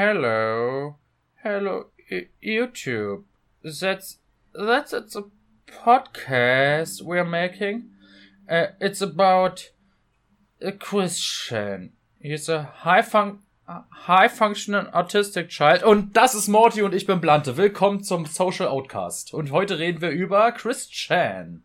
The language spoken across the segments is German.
Hello, hello, YouTube. That's that's it's a podcast we're making. Uh, it's about a Christian. He's a high fun high functioning autistic child. Und das ist Morty und ich bin Blante. Willkommen zum Social Outcast. Und heute reden wir über Christian.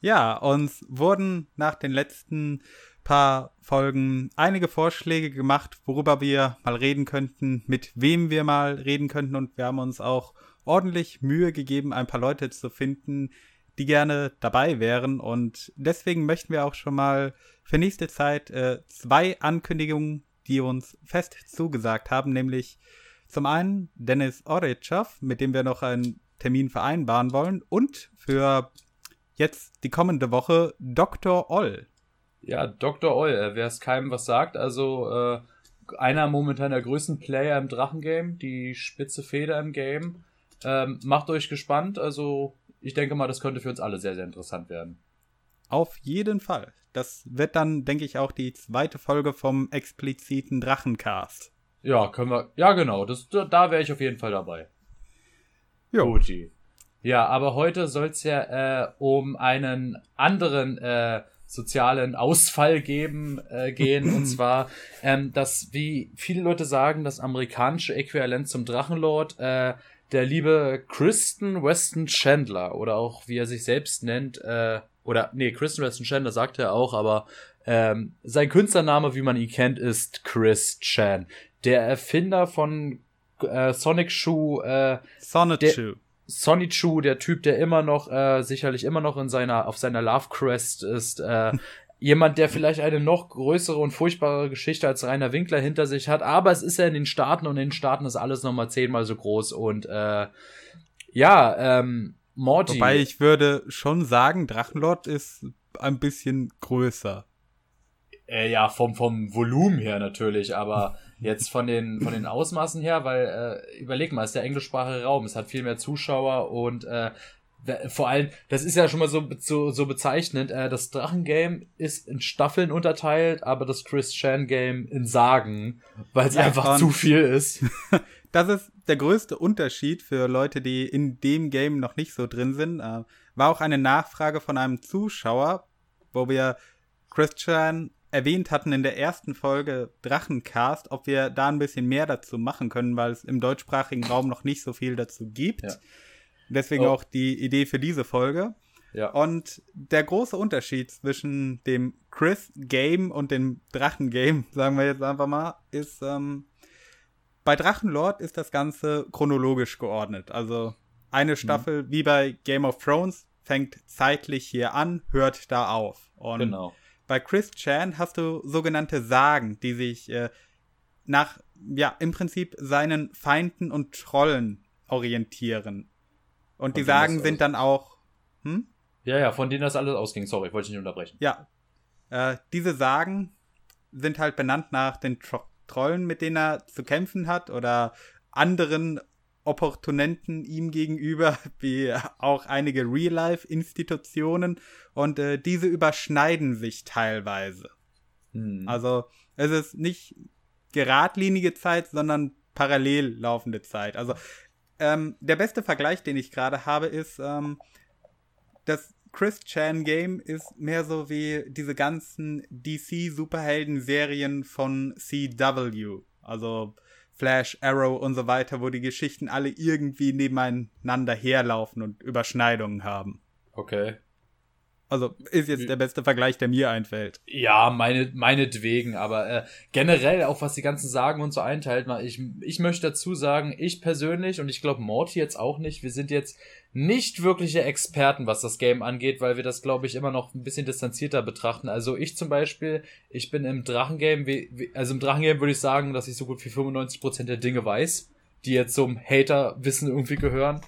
Ja, uns wurden nach den letzten paar Folgen einige Vorschläge gemacht, worüber wir mal reden könnten, mit wem wir mal reden könnten und wir haben uns auch ordentlich Mühe gegeben, ein paar Leute zu finden, die gerne dabei wären und deswegen möchten wir auch schon mal für nächste Zeit äh, zwei Ankündigungen, die uns fest zugesagt haben, nämlich zum einen Dennis Oritschow, mit dem wir noch einen Termin vereinbaren wollen und für jetzt die kommende Woche Dr. Oll. Ja, Dr. Oll, äh, wer es keinem was sagt, also äh, einer momentan der größten Player im Drachengame, die spitze Feder im Game. Ähm, macht euch gespannt, also ich denke mal, das könnte für uns alle sehr, sehr interessant werden. Auf jeden Fall. Das wird dann, denke ich, auch die zweite Folge vom expliziten Drachencast. Ja, können wir. Ja, genau. Das, da wäre ich auf jeden Fall dabei. Jo. Guti. Ja, aber heute soll es ja äh, um einen anderen äh, sozialen Ausfall geben äh, gehen. Und zwar ähm, dass wie viele Leute sagen das amerikanische Äquivalent zum Drachenlord äh, der liebe Kristen Weston Chandler oder auch wie er sich selbst nennt äh, oder nee Kristen Weston Chandler sagt er auch aber ähm, sein Künstlername wie man ihn kennt ist Chris Chan. Der Erfinder von äh, Sonic Shoe äh, Sonic Shoe Sonny Chu, der Typ, der immer noch, äh, sicherlich immer noch in seiner, auf seiner Love Crest ist, äh, jemand, der vielleicht eine noch größere und furchtbare Geschichte als Rainer Winkler hinter sich hat, aber es ist ja in den Staaten und in den Staaten ist alles nochmal zehnmal so groß und äh, ja, ähm, Morty. Wobei ich würde schon sagen, Drachenlord ist ein bisschen größer. Äh, ja, vom, vom Volumen her natürlich, aber Jetzt von den, von den Ausmaßen her, weil äh, überleg mal, es ist der englischsprachige Raum, es hat viel mehr Zuschauer und äh, vor allem, das ist ja schon mal so, so, so bezeichnend, äh, das Drachengame ist in Staffeln unterteilt, aber das Chris Chan Game in Sagen, weil es ja, einfach zu viel ist. das ist der größte Unterschied für Leute, die in dem Game noch nicht so drin sind. Äh, war auch eine Nachfrage von einem Zuschauer, wo wir Christian erwähnt hatten in der ersten Folge Drachencast, ob wir da ein bisschen mehr dazu machen können, weil es im deutschsprachigen Raum noch nicht so viel dazu gibt. Ja. Deswegen oh. auch die Idee für diese Folge. Ja. Und der große Unterschied zwischen dem Chris Game und dem Drachen Game, sagen wir jetzt einfach mal, ist ähm, bei Drachenlord ist das Ganze chronologisch geordnet. Also eine mhm. Staffel mhm. wie bei Game of Thrones fängt zeitlich hier an, hört da auf. Und genau bei Chris Chan hast du sogenannte Sagen, die sich äh, nach, ja, im Prinzip seinen Feinden und Trollen orientieren. Und die Sagen sind dann auch, hm? Ja, ja, von denen das alles ausging. Sorry, wollte ich nicht unterbrechen. Ja. Äh, diese Sagen sind halt benannt nach den Tro Trollen, mit denen er zu kämpfen hat oder anderen Opportunenten ihm gegenüber, wie auch einige Real-Life-Institutionen. Und äh, diese überschneiden sich teilweise. Hm. Also es ist nicht geradlinige Zeit, sondern parallel laufende Zeit. Also ähm, der beste Vergleich, den ich gerade habe, ist, ähm, das Chris Chan Game ist mehr so wie diese ganzen DC-Superhelden-Serien von CW. Also Flash, Arrow und so weiter, wo die Geschichten alle irgendwie nebeneinander herlaufen und Überschneidungen haben. Okay. Also ist jetzt der beste Vergleich, der mir einfällt. Ja, meine, meinetwegen, aber äh, generell auch was die ganzen Sagen und so einteilt, ich, ich möchte dazu sagen, ich persönlich und ich glaube Morty jetzt auch nicht, wir sind jetzt nicht wirkliche Experten, was das Game angeht, weil wir das, glaube ich, immer noch ein bisschen distanzierter betrachten. Also ich zum Beispiel, ich bin im Drachengame, also im Drachengame würde ich sagen, dass ich so gut wie 95% der Dinge weiß, die jetzt zum Hater-Wissen irgendwie gehören.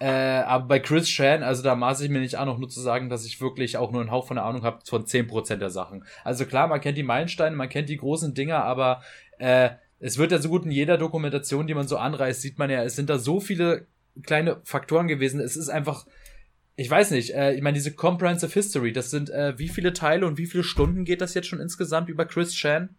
Äh, aber bei Chris Chan, also da maße ich mir nicht an, auch nur zu sagen, dass ich wirklich auch nur einen Hauch von der Ahnung habe von 10% der Sachen. Also klar, man kennt die Meilensteine, man kennt die großen Dinger, aber äh, es wird ja so gut in jeder Dokumentation, die man so anreißt, sieht man ja, es sind da so viele kleine Faktoren gewesen. Es ist einfach, ich weiß nicht, äh, ich meine, diese Comprehensive History, das sind äh, wie viele Teile und wie viele Stunden geht das jetzt schon insgesamt über Chris Chan?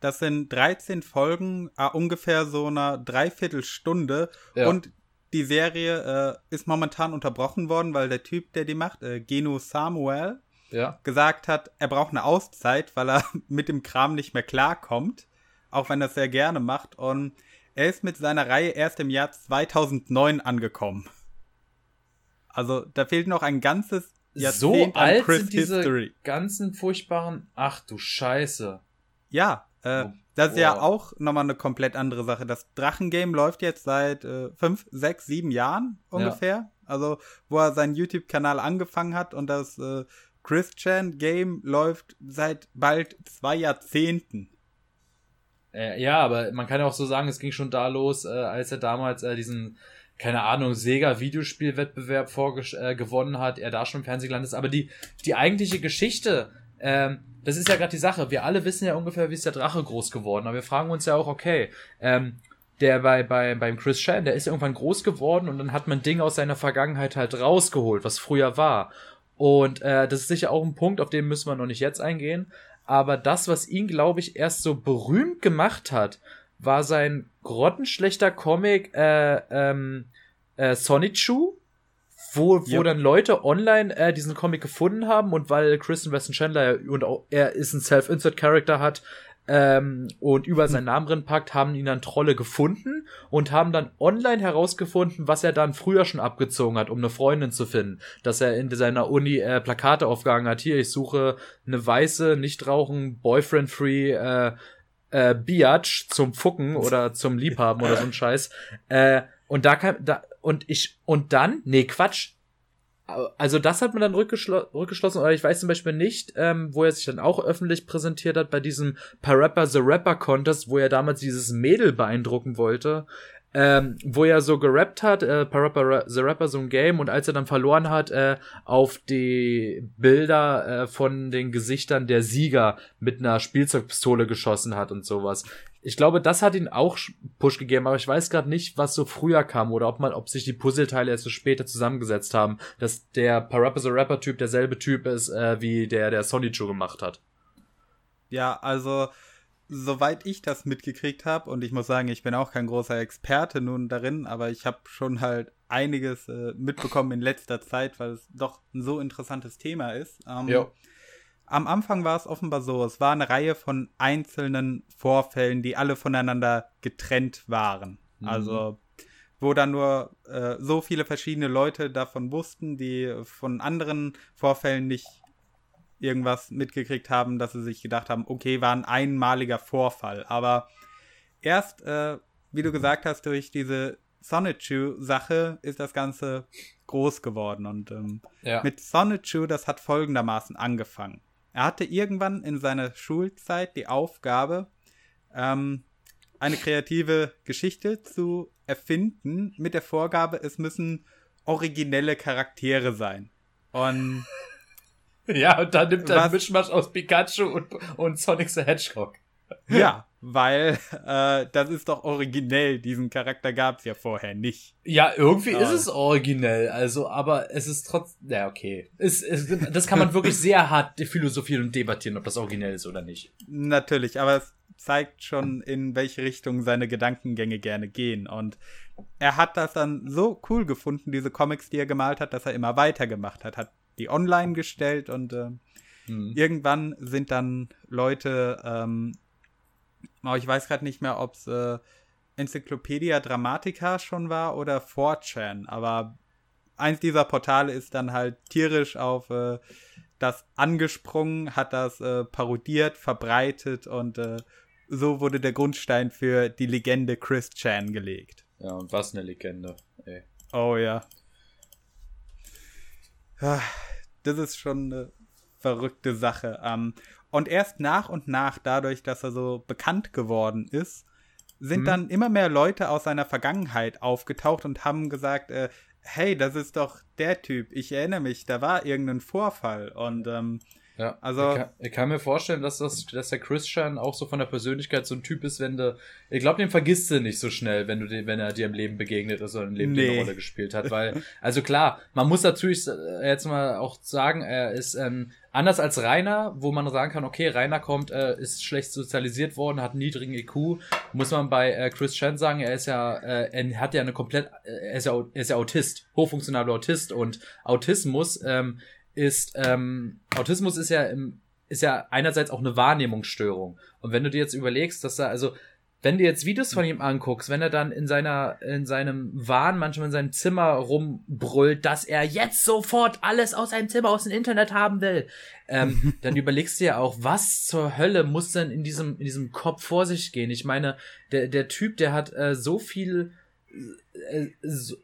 Das sind 13 Folgen, äh, ungefähr so einer Dreiviertelstunde. Ja. Und die Serie äh, ist momentan unterbrochen worden, weil der Typ, der die macht, äh, Geno Samuel, Ja. gesagt hat, er braucht eine Auszeit, weil er mit dem Kram nicht mehr klarkommt. Auch wenn er es sehr gerne macht. Und er ist mit seiner Reihe erst im Jahr 2009 angekommen. Also da fehlt noch ein ganzes So Jahrzehnt an alt Chris sind diese History. ganzen furchtbaren. Ach du Scheiße. Ja, äh, Oh, das ist ja boah. auch nochmal eine komplett andere Sache. Das Drachengame läuft jetzt seit äh, fünf, sechs, sieben Jahren ungefähr. Also, wo er seinen YouTube-Kanal angefangen hat und das äh, Christian-Game läuft seit bald zwei Jahrzehnten. Äh, ja, aber man kann ja auch so sagen, es ging schon da los, äh, als er damals äh, diesen, keine Ahnung, Sega-Videospielwettbewerb äh, gewonnen hat, er da schon im Fernsehen gelandet ist. Aber die, die eigentliche Geschichte, ähm, das ist ja gerade die Sache. Wir alle wissen ja ungefähr, wie ist der Drache groß geworden. Aber wir fragen uns ja auch, okay, ähm, der bei, bei, beim Chris Chan, der ist irgendwann groß geworden und dann hat man Dinge aus seiner Vergangenheit halt rausgeholt, was früher war. Und äh, das ist sicher auch ein Punkt, auf den müssen wir noch nicht jetzt eingehen. Aber das, was ihn, glaube ich, erst so berühmt gemacht hat, war sein grottenschlechter Comic äh, ähm, äh, Sonichu, wo, wo Ja. dann Leute online äh, diesen Comic gefunden haben und weil Kristen Weston Chandler und auch er ist ein Self-Insert-Character hat ähm, und überall seinen Namen drin packt, haben ihn dann Trolle gefunden und haben dann online herausgefunden, was er dann früher schon abgezogen hat, um eine Freundin zu finden. Dass er in seiner Uni äh, Plakate aufgehangen hat. Hier, ich suche eine weiße, nicht rauchen, boyfriend-free äh, äh, Biatch zum Fucken oder zum Liebhaben oder so ein Scheiß. Äh, und da kam, da, und ich, und dann, nee, Quatsch. Also das hat man dann rückgeschlo rückgeschlossen, aber ich weiß zum Beispiel nicht, ähm, wo er sich dann auch öffentlich präsentiert hat bei diesem Parappa the Rapper Contest, wo er damals dieses Mädel beeindrucken wollte, ähm, wo er so gerappt hat, äh, Parappa Ra- the Rapper so ein Game und als er dann verloren hat, äh, auf die Bilder äh, von den Gesichtern der Sieger mit einer Spielzeugpistole geschossen hat und sowas. Ich glaube, das hat ihn auch Push gegeben, aber ich weiß gerade nicht, was so früher kam oder ob man, ob sich die Puzzleteile erst so später zusammengesetzt haben, dass der Parappa Rapper Typ derselbe Typ ist, äh, wie der, der Sonichu gemacht hat. Ja, also soweit ich das mitgekriegt habe, und ich muss sagen, ich bin auch kein großer Experte nun darin, aber ich habe schon halt einiges äh, mitbekommen in letzter Zeit, weil es doch ein so interessantes Thema ist. Ähm, Ja. Am Anfang war es offenbar so, es war eine Reihe von einzelnen Vorfällen, die alle voneinander getrennt waren. Mhm. Also wo dann nur äh, so viele verschiedene Leute davon wussten, die von anderen Vorfällen nicht irgendwas mitgekriegt haben, dass sie sich gedacht haben, okay, war ein einmaliger Vorfall. Aber erst, äh, wie du gesagt hast, durch diese Sonichu-Sache ist das Ganze groß geworden. Und ähm, Ja. mit Sonichu, das hat folgendermaßen angefangen. Er hatte irgendwann in seiner Schulzeit die Aufgabe, ähm, eine kreative Geschichte zu erfinden, mit der Vorgabe, es müssen originelle Charaktere sein. Und Ja, und dann nimmt er einen Mischmasch aus Pikachu und, und Sonic the Hedgehog. Ja, weil äh, das ist doch originell, diesen Charakter gab es ja vorher nicht. Ja, irgendwie Ja. ist es originell, also, aber es ist trotzdem, ja, okay. Es, es, das kann man wirklich sehr hart philosophieren und debattieren, ob das originell ist oder nicht. Natürlich, aber es zeigt schon, in welche Richtung seine Gedankengänge gerne gehen. Und er hat das dann so cool gefunden, diese Comics, die er gemalt hat, dass er immer weitergemacht hat. Hat die online gestellt und äh, Hm. irgendwann sind dann Leute, ähm, oh, ich weiß gerade nicht mehr, ob es äh, Enzyklopädia Dramatica schon war oder 4chan, aber eins dieser Portale ist dann halt tierisch auf äh, das angesprungen, hat das äh, parodiert, verbreitet und äh, so wurde der Grundstein für die Legende Chris Chan gelegt. Ja, und was eine Legende, ey. Oh ja. Ah, Das ist schon eine verrückte Sache. Und erst nach und nach, dadurch, dass er so bekannt geworden ist, sind Mhm. dann immer mehr Leute aus seiner Vergangenheit aufgetaucht und haben gesagt, äh, hey, das ist doch der Typ. Ich erinnere mich, da war irgendein Vorfall. Und ähm, Ja, also ich kann, ich kann, mir vorstellen, dass das, dass der Christian auch so von der Persönlichkeit so ein Typ ist, wenn du, ich glaube, den vergisst du nicht so schnell, wenn du den, wenn er dir im Leben begegnet ist oder im Leben nee. eine Rolle gespielt hat, weil, also klar, man muss natürlich jetzt mal auch sagen, er ist ähm, anders als Rainer, wo man sagen kann, okay, Rainer kommt, äh, ist schlecht sozialisiert worden, hat einen niedrigen IQ, muss man bei äh, Chris Chan sagen, er ist ja, äh, er hat ja eine komplett, äh, er ist ja, er ist ja Autist, hochfunktionaler Autist und Autismus ähm, ist, ähm, Autismus ist ja im, ist ja einerseits auch eine Wahrnehmungsstörung. Und wenn du dir jetzt überlegst, dass da, also, wenn du jetzt Videos von ihm anguckst, wenn er dann in seiner, in seinem Wahn manchmal in seinem Zimmer rumbrüllt, dass er jetzt sofort alles aus seinem Zimmer aus dem Internet haben will, ähm, dann überlegst du ja auch, was zur Hölle muss denn in diesem, in diesem Kopf vor sich gehen? Ich meine, der, der Typ, der hat äh, so viel,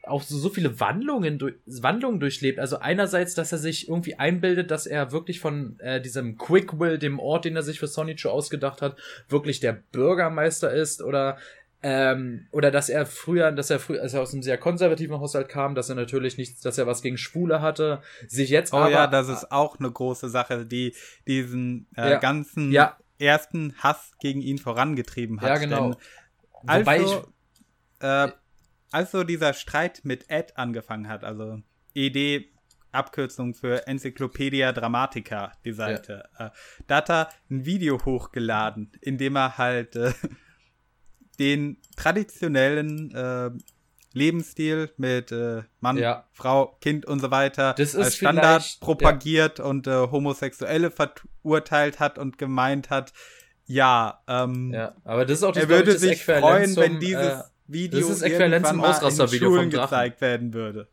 auch so, so viele Wandlungen, durch, Wandlungen durchlebt. Also einerseits, dass er sich irgendwie einbildet, dass er wirklich von äh, diesem Quick Will, dem Ort, den er sich für Sonichu ausgedacht hat, wirklich der Bürgermeister ist oder ähm, oder dass er früher, dass er früher, als er aus einem sehr konservativen Haushalt kam, dass er natürlich nichts, dass er was gegen Schwule hatte, sich jetzt oh, aber. Oh ja, das ist auch eine große Sache, die diesen äh, ja, ganzen ja. ersten Hass gegen ihn vorangetrieben hat. Ja, genau. Denn Wobei also, ich, äh, als so dieser Streit mit Ed angefangen hat, also ED Abkürzung für Enzyklopädia Dramatica, die Seite. Ja. Äh, da hat er ein Video hochgeladen, in dem er halt äh, den traditionellen äh, Lebensstil mit äh, Mann, ja. Frau, Kind und so weiter das als Standard propagiert ja. und äh, Homosexuelle verurteilt hat und gemeint hat, ja, ähm, ja, aber das ist auch das, er würde sich freuen, zum, wenn dieses äh, Video das ist äquivalent zum Ausrastervideo vom Drachen. gezeigt werden würde.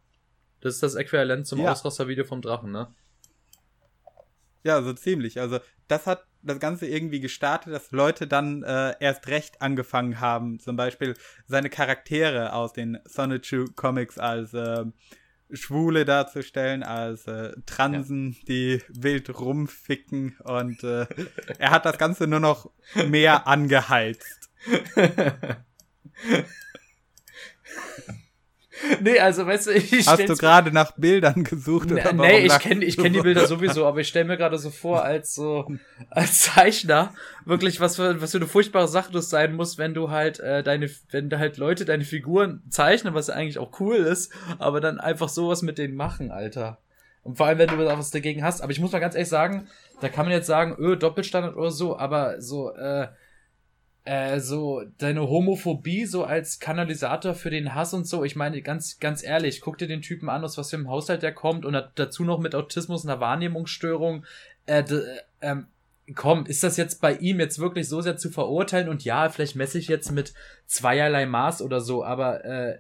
Das ist das Äquivalent zum ja. Ausrastervideo vom Drachen, ne? Ja, so ziemlich. Also das hat das Ganze irgendwie gestartet, dass Leute dann äh, erst recht angefangen haben, zum Beispiel seine Charaktere aus den Sonichu Comics als äh, Schwule darzustellen, als äh, Transen, ja. die wild rumficken und äh, er hat das Ganze nur noch mehr angeheizt. Nee, also weißt du, ich Hast du gerade nach Bildern gesucht oder Nee, ich kenne ich kenn die Bilder sowieso, aber ich stelle mir gerade so vor, als so als Zeichner wirklich was für was für eine furchtbare Sache das sein muss, wenn du halt äh, deine wenn halt Leute deine Figuren zeichnen, was ja eigentlich auch cool ist, aber dann einfach sowas mit denen machen, Alter. Und vor allem, wenn du was dagegen hast, aber ich muss mal ganz ehrlich sagen, da kann man jetzt sagen, öh, Doppelstandard oder so, aber so äh äh, so deine Homophobie so als Kanalisator für den Hass und so. Ich meine, ganz, ganz ehrlich, guck dir den Typen an, aus was für einem Haushalt der kommt und dazu noch mit Autismus, einer Wahrnehmungsstörung. Äh, ähm, komm, ist das jetzt bei ihm jetzt wirklich so sehr zu verurteilen? Und ja, vielleicht messe ich jetzt mit zweierlei Maß oder so, aber äh,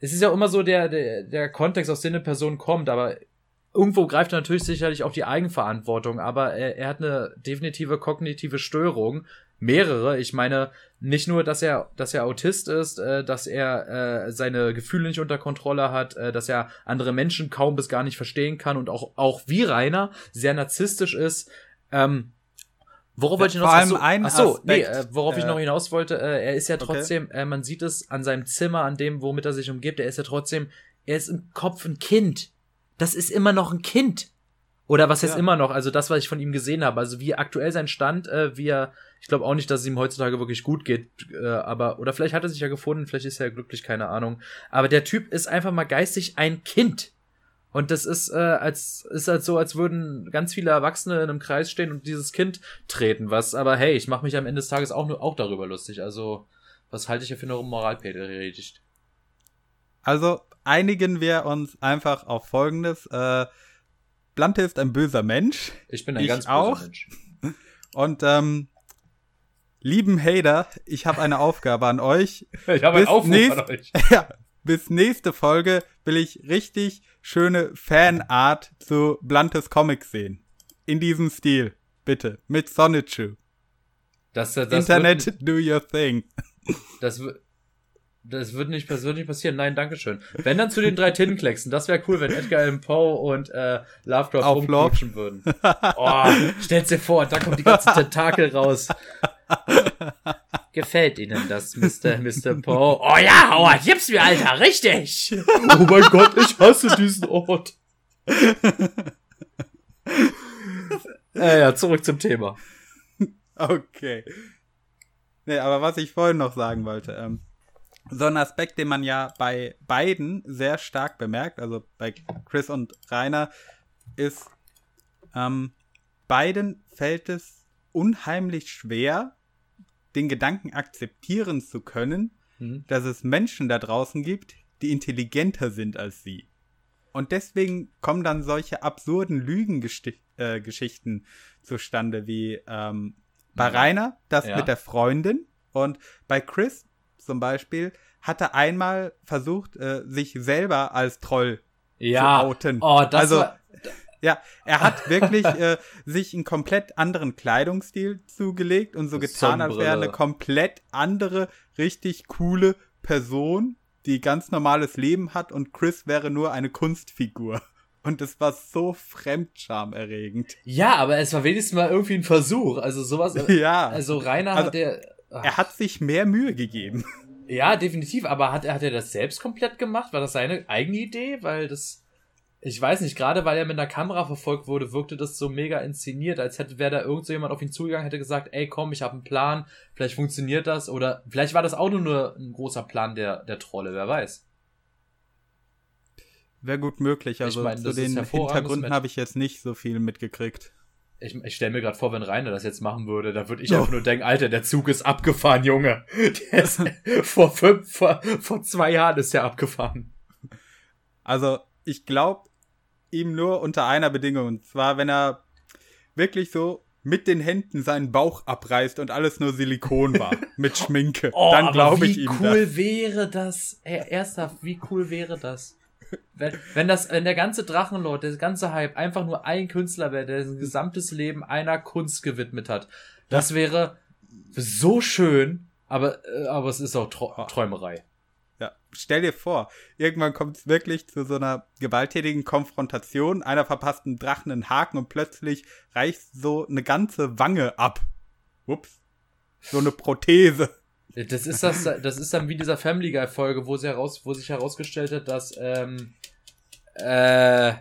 es ist ja immer so der, der, der Kontext, aus dem eine Person kommt, aber irgendwo greift er natürlich sicherlich auch die Eigenverantwortung, aber er, er hat eine definitive kognitive Störung mehrere. Ich meine, nicht nur, dass er, dass er Autist ist, äh, dass er äh, seine Gefühle nicht unter Kontrolle hat, äh, dass er andere Menschen kaum bis gar nicht verstehen kann und auch, auch wie Rainer sehr narzisstisch ist. Ähm, Worauf wollte ich noch Vor allem achso, nee, äh, worauf äh, ich noch hinaus wollte, äh, er ist ja trotzdem, okay. äh, man sieht es an seinem Zimmer, an dem, womit er sich umgibt, er ist ja trotzdem, er ist im Kopf ein Kind. Das ist immer noch ein Kind. Oder was heißt ja. immer noch, also das, was ich von ihm gesehen habe, also wie aktuell sein Stand, äh, wie er, ich glaube auch nicht, dass es ihm heutzutage wirklich gut geht, äh, aber, oder vielleicht hat er sich ja gefunden, vielleicht ist er ja glücklich, keine Ahnung. Aber der Typ ist einfach mal geistig ein Kind. Und das ist, äh, als, ist halt so, als würden ganz viele Erwachsene in einem Kreis stehen und dieses Kind treten, was, aber hey, ich mache mich am Ende des Tages auch nur, auch darüber lustig. Also, was halte ich ja für eine Moralpredigt? Also, einigen wir uns einfach auf Folgendes, äh, Blante ist ein böser Mensch. Ich bin ein ich ganz böser auch. Mensch. Und ähm, lieben Hater, ich habe eine Aufgabe an euch. Ich habe einen Aufruf nächst, an euch. Ja, bis nächste Folge will ich richtig schöne Fanart zu Blantes Comics sehen. In diesem Stil, bitte, mit Sonichu. Das, das Internet, wird, do your thing. Das, das wird nicht, das wird nicht passieren. Nein, Dankeschön. Wenn dann zu den drei Tintenklecksen. Das wäre cool, wenn Edgar Allan Poe und äh, Lovecraft rumkutschen würden. Oh, stell's dir vor, da kommt die ganze Tentakel raus. Gefällt Ihnen das, Mr. Mr. Poe? Oh ja, Howard, gib's mir, Alter, richtig! Oh mein Gott, ich hasse diesen Ort. Äh, ja, zurück zum Thema. Okay. Nee, aber was ich vorhin noch sagen wollte, ähm, so ein Aspekt, den man ja bei beiden sehr stark bemerkt, also bei Chris und Rainer, ist, ähm, beiden fällt es unheimlich schwer, den Gedanken akzeptieren zu können, mhm. dass es Menschen da draußen gibt, die intelligenter sind als sie. Und deswegen kommen dann solche absurden Lügengeschichten äh, zustande, wie ähm, bei Rainer das ja. mit der Freundin und bei Chris zum Beispiel hat er einmal versucht, äh, sich selber als Troll ja. zu outen. Oh, das also, war, ja, er hat wirklich äh, sich einen komplett anderen Kleidungsstil zugelegt und so getan, als wäre er eine komplett andere, richtig coole Person, die ganz normales Leben hat und Chris wäre nur eine Kunstfigur. Und es war so fremdscham-erregend. Ja, aber es war wenigstens mal irgendwie ein Versuch. Also sowas. Ja. Also Rainer also, hat der. Er hat sich mehr Mühe gegeben. Ja, definitiv. Aber hat, hat er das selbst komplett gemacht? War das seine eigene Idee? Weil das. Ich weiß nicht, gerade weil er mit einer Kamera verfolgt wurde, wirkte das so mega inszeniert, als hätte wäre da irgend so jemand auf ihn zugegangen, hätte gesagt, ey komm, ich habe einen Plan, vielleicht funktioniert das oder vielleicht war das auch nur ein großer Plan der, der Trolle, wer weiß. Wäre gut möglich, also ich mein, zu den Hintergründen habe ich jetzt nicht so viel mitgekriegt. Ich, ich stelle mir gerade vor, wenn Rainer das jetzt machen würde, da würde ich oh. einfach nur denken, Alter, der Zug ist abgefahren, Junge. Der ist, vor, fünf, vor, vor zwei Jahren ist der abgefahren. Also, ich glaube, ihm nur unter einer Bedingung. Und zwar, wenn er wirklich so mit den Händen seinen Bauch abreißt und alles nur Silikon war mit Schminke. Oh, dann glaube ich ihm Wie cool das. wäre das? Ey, ernsthaft, wie cool wäre das? Wenn, wenn das, wenn der ganze Drachenlord, der ganze Hype einfach nur ein Künstler wäre, der sein gesamtes Leben einer Kunst gewidmet hat, das wäre so schön, aber, äh, aber es ist auch Träumerei. Ja, stell dir vor, irgendwann kommt es wirklich zu so einer gewalttätigen Konfrontation. Einer verpasst einen Drachen einen Haken und plötzlich reicht so eine ganze Wange ab. Ups. So eine Prothese. Das ist das, das ist dann wie dieser Family Guy Folge, wo sie heraus, wo sich herausgestellt hat, dass ähm, äh,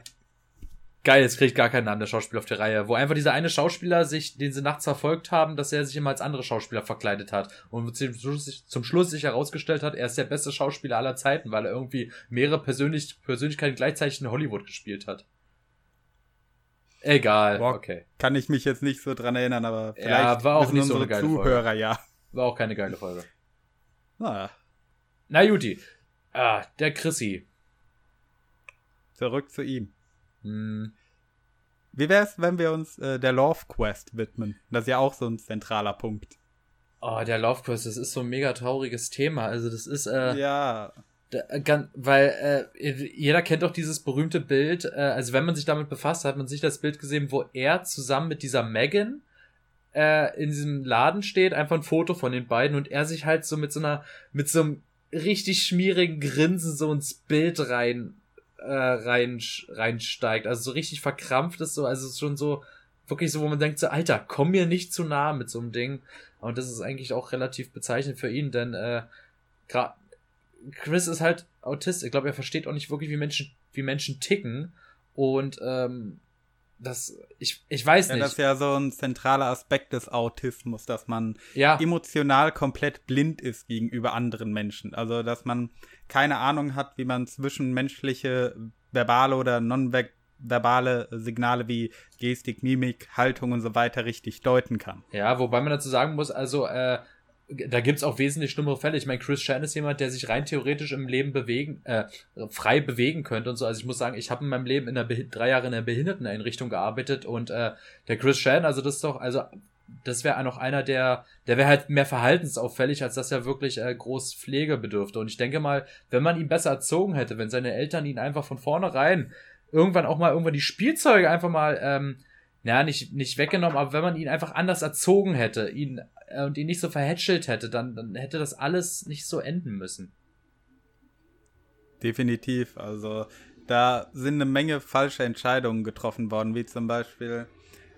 Geil, jetzt kriege ich gar keinen Namen der Schauspieler auf die Reihe. Wo einfach dieser eine Schauspieler sich, den sie nachts verfolgt haben, dass er sich immer als andere Schauspieler verkleidet hat. Und zum Schluss, zum Schluss sich herausgestellt hat, er ist der beste Schauspieler aller Zeiten, weil er irgendwie mehrere Persönlich Persönlichkeiten gleichzeitig in Hollywood gespielt hat. Egal, Boah, okay. Kann ich mich jetzt nicht so dran erinnern, aber vielleicht ja, war auch nicht so eine geile Zuhörer, Folge. ja. War auch keine geile Folge. Na. Na Juti. Ah, der Chrissy. Zurück zu ihm. Hm. Wie wäre es, wenn wir uns äh, der Love Quest widmen? Das ist ja auch so ein zentraler Punkt. Oh, der Love Quest, das ist so ein mega trauriges Thema. Also das ist äh, ja, da, ganz, weil äh, jeder kennt doch dieses berühmte Bild. Äh, also wenn man sich damit befasst, hat man sich das Bild gesehen, wo er zusammen mit dieser Megan äh, in diesem Laden steht, einfach ein Foto von den beiden und er sich halt so mit so einer mit so einem richtig schmierigen Grinsen so ins Bild rein äh, rein, reinsteigt. Also so richtig verkrampft ist so, also schon so, wirklich so, wo man denkt so, Alter, komm mir nicht zu nah mit so einem Ding. Und das ist eigentlich auch relativ bezeichnend für ihn, denn äh, Chris ist halt Autist. Ich glaube, er versteht auch nicht wirklich, wie Menschen, wie Menschen ticken. Und ähm, das, ich, ich weiß ja, nicht. Das ist ja so ein zentraler Aspekt des Autismus, dass man ja. emotional komplett blind ist gegenüber anderen Menschen. Also, dass man keine Ahnung hat, wie man zwischenmenschliche verbale oder nonverbale Signale wie Gestik, Mimik, Haltung und so weiter richtig deuten kann. Ja, wobei man dazu sagen muss, also äh, da gibt's auch wesentlich schlimmere Fälle. Ich meine, Chris Chan ist jemand, der sich rein theoretisch im Leben bewegen, äh, frei bewegen könnte und so. Also ich muss sagen, ich habe in meinem Leben in der drei Jahre in der Behinderteneinrichtung gearbeitet und äh, der Chris Chan, also das ist doch, also das wäre noch einer, der, der wäre halt mehr verhaltensauffällig, als dass er wirklich äh, groß Pflege bedürfte. Und ich denke mal, wenn man ihn besser erzogen hätte, wenn seine Eltern ihn einfach von vornherein irgendwann auch mal irgendwann die Spielzeuge einfach mal, ähm, ja, nicht, nicht weggenommen, aber wenn man ihn einfach anders erzogen hätte, ihn äh, und ihn nicht so verhätschelt hätte, dann, dann hätte das alles nicht so enden müssen. Definitiv. Also da sind eine Menge falsche Entscheidungen getroffen worden, wie zum Beispiel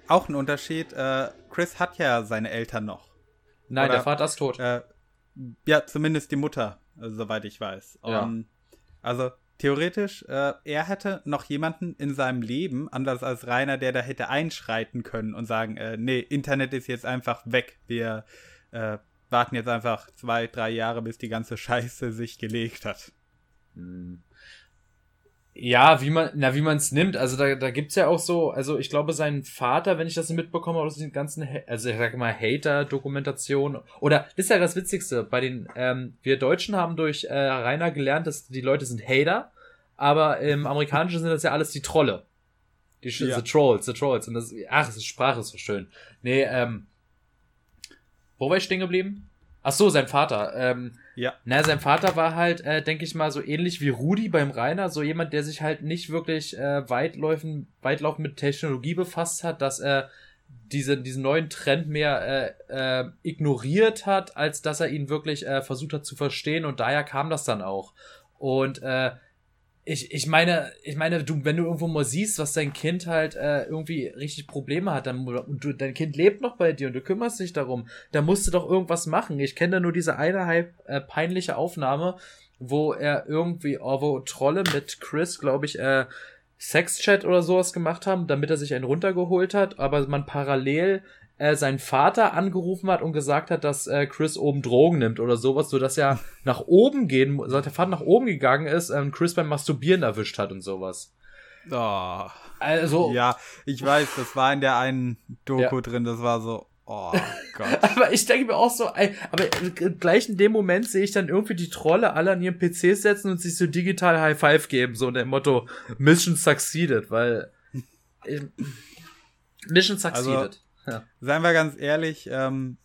auch ein Unterschied. Äh, Chris hat ja seine Eltern noch. Nein, Oder, der Vater ist tot. Äh, ja, zumindest die Mutter, äh, soweit ich weiß. Ja. Um, also theoretisch, äh, er hätte noch jemanden in seinem Leben, anders als Rainer, der da hätte einschreiten können und sagen, äh, nee, Internet ist jetzt einfach weg. Wir äh, warten jetzt einfach zwei, drei Jahre, bis die ganze Scheiße sich gelegt hat. Hm. Ja, wie man, na, wie man es nimmt. Also da, da gibt's ja auch so, also ich glaube, sein Vater, wenn ich das mitbekomme aus den ganzen, also ich sag mal, Hater-Dokumentation. Oder, das ist ja das Witzigste, bei den, ähm, wir Deutschen haben durch äh, Rainer gelernt, dass die Leute sind Hater, aber im Amerikanischen sind das ja alles die Trolle. Die ja. The Trolls, The Trolls. Und das, ach, das Sprache ist so schön. Nee, ähm, wo war ich stehen geblieben? Ach so, sein Vater. Ähm, ja. Na, sein Vater war halt, äh, denke ich mal, so ähnlich wie Rudi beim Rainer, so jemand, der sich halt nicht wirklich äh, weitläufend, weitlaufend mit Technologie befasst hat, dass er diese, diesen neuen Trend mehr äh, äh, ignoriert hat, als dass er ihn wirklich äh, versucht hat zu verstehen und daher kam das dann auch. Und äh, ich, ich meine, ich meine, du, wenn du irgendwo mal siehst, was dein Kind halt äh, irgendwie richtig Probleme hat, dann und du, dein Kind lebt noch bei dir und du kümmerst dich darum, dann musst du doch irgendwas machen. Ich kenne da nur diese eine halb äh, peinliche Aufnahme, wo er irgendwie, oh, Trolle mit Chris, glaube ich, äh, Sexchat oder sowas gemacht haben, damit er sich einen runtergeholt hat, aber man parallel äh, seinen Vater angerufen hat und gesagt hat, dass äh, Chris oben Drogen nimmt oder sowas, so dass er nach oben gehen, seit der Vater nach oben gegangen ist, ähm, Chris beim Masturbieren erwischt hat und sowas. Oh. Also. Ja, ich weiß, das war in der einen Doku ja. drin, das war so, Oh Gott. aber ich denke mir auch so, aber gleich in dem Moment sehe ich dann irgendwie die Trolle alle an ihren PC setzen und sich so digital High Five geben, so in dem Motto Mission succeeded, weil Mission succeeded. Also, ja. Seien wir ganz ehrlich, ähm,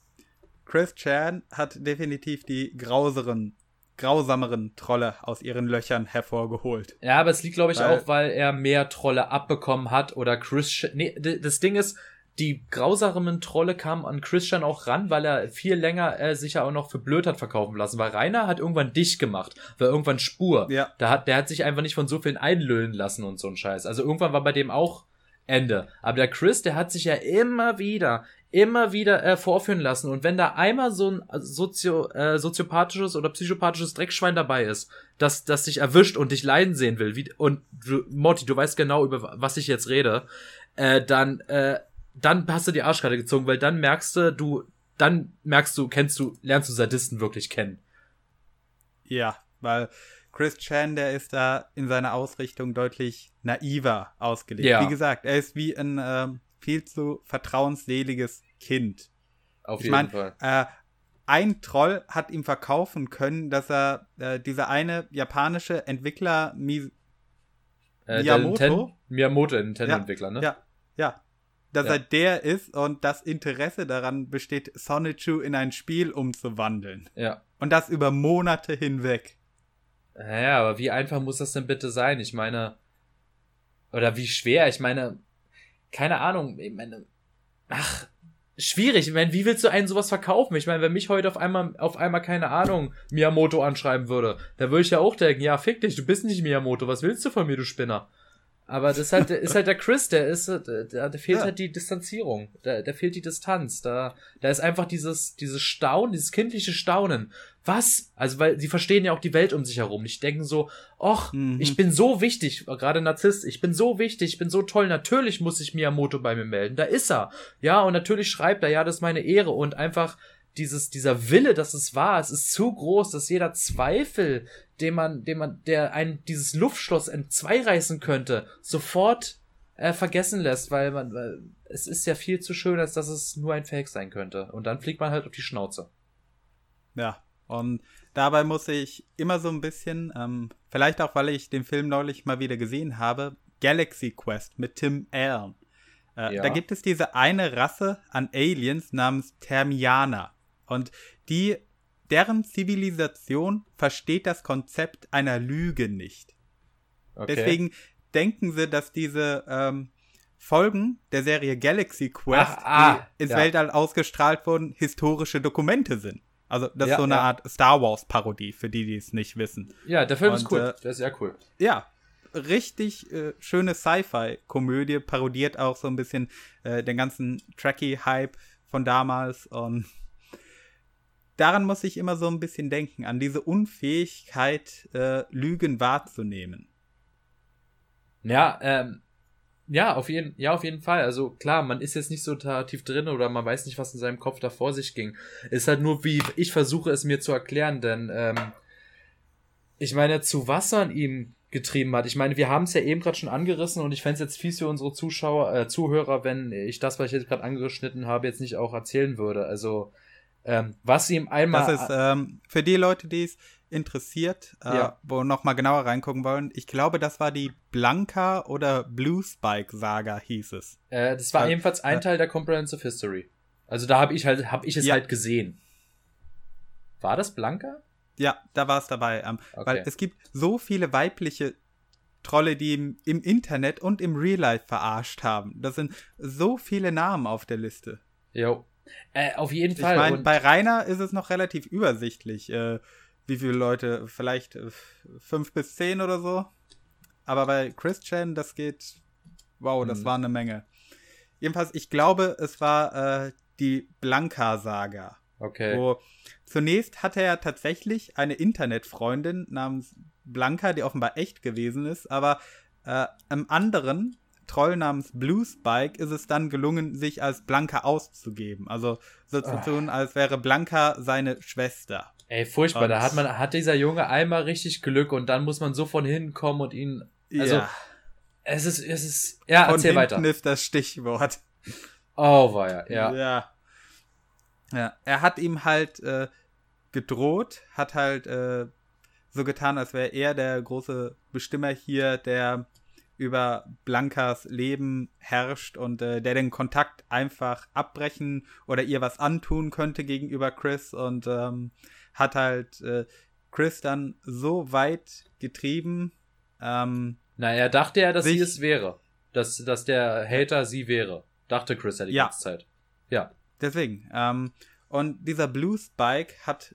Chris Chan hat definitiv die grauseren, grausameren Trolle aus ihren Löchern hervorgeholt. Ja, aber es liegt, glaube ich, weil, auch, weil er mehr Trolle abbekommen hat oder Chris. Nee, das Ding ist, die grausamen Trolle kamen an Christian auch ran, weil er viel länger äh, sich ja auch noch für blöd hat verkaufen lassen. Weil Rainer hat irgendwann dicht gemacht, war irgendwann Spur. Ja. Da hat, der hat sich einfach nicht von so vielen einlöhnen lassen und so ein Scheiß. Also irgendwann war bei dem auch Ende. Aber der Chris, der hat sich ja immer wieder, immer wieder äh, vorführen lassen. Und wenn da einmal so ein sozio, äh, soziopathisches oder psychopathisches Dreckschwein dabei ist, das, das dich erwischt und dich leiden sehen will, wie, und du, Morty, du weißt genau, über was ich jetzt rede, äh, dann, äh, dann hast du die Arschkarte gezogen, weil dann merkst du, du, dann merkst du, kennst du, lernst du Sadisten wirklich kennen. Ja, weil Chris Chan, der ist da in seiner Ausrichtung deutlich naiver ausgelegt. Ja. Wie gesagt, er ist wie ein äh, viel zu vertrauensseliges Kind. Auf ich jeden mein, Fall. Äh, ein Troll hat ihm verkaufen können, dass er äh, dieser eine japanische Entwickler Mi äh, Miyamoto, Miyamoto Nintendo-Entwickler, ne? Ja, ja. Dass ja. er der ist und das Interesse daran besteht, Sonichu in ein Spiel umzuwandeln. Ja. Und das über Monate hinweg. Naja, aber wie einfach muss das denn bitte sein? Ich meine, oder wie schwer? Ich meine, keine Ahnung. Ich meine, ach, schwierig. Ich meine, wie willst du einen sowas verkaufen? Ich meine, wenn mich heute auf einmal, auf einmal, keine Ahnung, Miyamoto anschreiben würde, da würde ich ja auch denken, ja, fick dich, du bist nicht Miyamoto, was willst du von mir, du Spinner? Aber das ist halt, ist halt der Chris, der ist, der, der fehlt ja. halt die Distanzierung, der, der fehlt die Distanz, da, da ist einfach dieses, dieses Staunen, dieses kindliche Staunen. Was? Also, weil sie verstehen ja auch die Welt um sich herum. Ich denken so, ach, mhm. ich bin so wichtig, gerade Narzisst, ich bin so wichtig, ich bin so toll, natürlich muss ich Miyamoto bei mir melden. Da ist er. Ja, und natürlich schreibt er, ja, das ist meine Ehre und einfach dieses, dieser Wille, dass es wahr, es ist zu groß, dass jeder Zweifel, den man, den man, der ein dieses Luftschloss entzweireißen könnte, sofort äh, vergessen lässt, weil man, weil es ist ja viel zu schön, als dass es nur ein Fake sein könnte. Und dann fliegt man halt auf die Schnauze. Ja, und dabei muss ich immer so ein bisschen, ähm, vielleicht auch, weil ich den Film neulich mal wieder gesehen habe, Galaxy Quest mit Tim Allen. Äh, ja. Da gibt es diese eine Rasse an Aliens namens Termianer. Und die, deren Zivilisation versteht das Konzept einer Lüge nicht. Okay. Deswegen denken sie, dass diese ähm, Folgen der Serie Galaxy Quest, Ach, ah, die ins ja. Weltall ausgestrahlt wurden, historische Dokumente sind. Also das ja, ist so eine ja. Art Star Wars Parodie, für die, die es nicht wissen. Ja, der Film Und, ist cool. Äh, der ist sehr cool. Ja, richtig äh, schöne Sci-Fi-Komödie, parodiert auch so ein bisschen äh, den ganzen Tracky-Hype von damals und daran muss ich immer so ein bisschen denken, an diese Unfähigkeit, äh, Lügen wahrzunehmen. Ja, ähm, ja, auf jeden, ja, auf jeden Fall. Also klar, man ist jetzt nicht so tief drin oder man weiß nicht, was in seinem Kopf da vor sich ging. Ist halt nur, wie ich versuche es mir zu erklären, denn ähm, ich meine, zu was man ihm getrieben hat. Ich meine, wir haben es ja eben gerade schon angerissen und ich fände es jetzt fies für unsere Zuschauer, äh, Zuhörer, wenn ich das, was ich jetzt gerade angeschnitten habe, jetzt nicht auch erzählen würde. Also, ähm, was ihm einmal. Das ist ähm, für die Leute, die es interessiert, äh, ja. wo noch mal genauer reingucken wollen. Ich glaube, das war die Blanca oder Blue Spike Saga hieß es. Äh, das war äh, ebenfalls ein Teil der Comprehensive History. Also da habe ich halt, habe ich es ja. halt gesehen. War das Blanca? Ja, da war es dabei. Ähm, okay. Weil es gibt so viele weibliche Trolle, die im, im Internet und im Real Life verarscht haben. Das sind so viele Namen auf der Liste. Jo. Äh, auf jeden Fall. Ich meine, bei Rainer ist es noch relativ übersichtlich, äh, wie viele Leute, vielleicht äh, fünf bis zehn oder so. Aber bei Christian, das geht, wow, das mhm. war eine Menge. Jedenfalls, ich glaube, es war äh, die Blanca-Saga. Okay. Wo zunächst hatte er tatsächlich eine Internetfreundin namens Blanca, die offenbar echt gewesen ist, aber äh, einem anderen Troll namens Blue Spike ist es dann gelungen, sich als Blanca auszugeben. Also so zu tun, als wäre Blanca seine Schwester. Ey, furchtbar. Und da hat man, hat dieser Junge einmal richtig Glück und dann muss man so von hinten kommen und ihn. Also, ja. es ist, es ist. Ja, von erzähl weiter. ist das Stichwort. Oh, ja, ja. Ja. Ja, er hat ihm halt äh, gedroht, hat halt äh, so getan, als wäre er der große Bestimmer hier, der über Blankas Leben herrscht und äh, der den Kontakt einfach abbrechen oder ihr was antun könnte gegenüber Chris und ähm, hat halt äh, Chris dann so weit getrieben. Ähm, Na, er dachte ja, dass sie es wäre. Dass, dass der Hater sie wäre. Dachte Chris ja die ja. ganze Zeit. Ja. Deswegen. Ähm, und dieser Blue Spike hat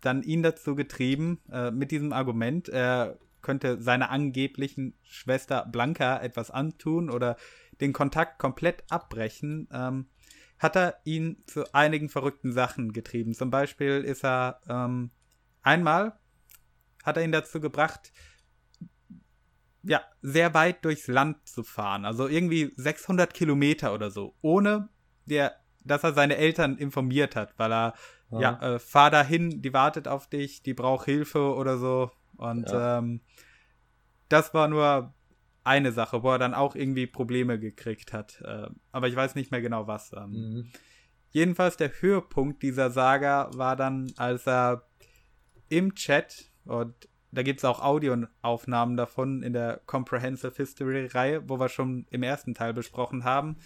dann ihn dazu getrieben, äh, mit diesem Argument, er könnte seiner angeblichen Schwester Blanca etwas antun oder den Kontakt komplett abbrechen, ähm, hat er ihn zu einigen verrückten Sachen getrieben. Zum Beispiel ist er ähm, einmal hat er ihn dazu gebracht, ja, sehr weit durchs Land zu fahren. Also irgendwie 600 Kilometer oder so, ohne der dass er seine Eltern informiert hat, weil er, ja, ja äh, fahr dahin, die wartet auf dich, die braucht Hilfe oder so. Und ja. ähm, das war nur eine Sache, wo er dann auch irgendwie Probleme gekriegt hat. Äh, aber ich weiß nicht mehr genau was. Ähm. Mhm. Jedenfalls der Höhepunkt dieser Saga war dann, als er im Chat, und da gibt es auch Audioaufnahmen davon in der Comprehensive History Reihe, wo wir schon im ersten Teil besprochen haben,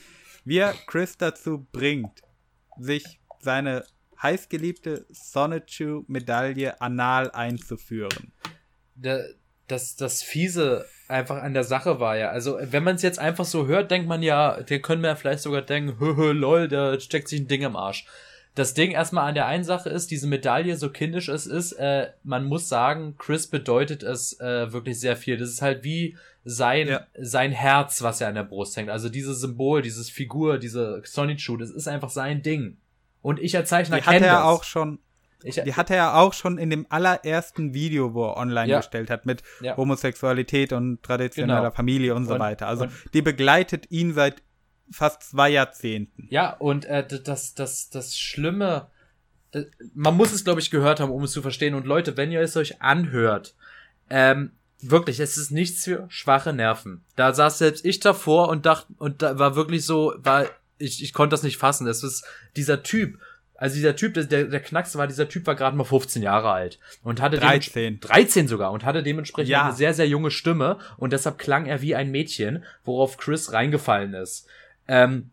wie er Chris dazu bringt, sich seine heißgeliebte Sonichu-Medaille anal einzuführen. Das, das Fiese einfach an der Sache war ja, also wenn man es jetzt einfach so hört, denkt man ja, der können wir vielleicht sogar denken, hö, lol, da steckt sich ein Ding im Arsch. Das Ding erstmal an der einen Sache ist, diese Medaille, so kindisch es ist, äh, man muss sagen, Chris bedeutet es äh, wirklich sehr viel. Das ist halt wie sein, ja. sein Herz, was er an der Brust hängt. Also dieses Symbol, dieses Figur, diese Sonichu, das ist einfach sein Ding. Und ich als Zeichner kenne das. auch schon. Ich, die hatte er auch schon in dem allerersten Video, wo er online ja. gestellt hat, mit ja. Homosexualität und traditioneller genau. Familie und so und, weiter. Also die begleitet ihn seit fast zwei Jahrzehnten. Ja, und äh, das, das, das Schlimme, äh, man muss es, glaube ich, gehört haben, um es zu verstehen. Und Leute, wenn ihr es euch anhört, ähm, wirklich, es ist nichts für schwache Nerven. Da saß selbst ich davor und dachte, und da war wirklich so, war, ich, ich konnte das nicht fassen. Es ist dieser Typ, also dieser Typ, der, der Knacks war, dieser Typ war gerade mal 15 Jahre alt und hatte 13. 13 sogar und hatte dementsprechend ja. eine sehr, sehr junge Stimme und deshalb klang er wie ein Mädchen, worauf Chris reingefallen ist. Ähm,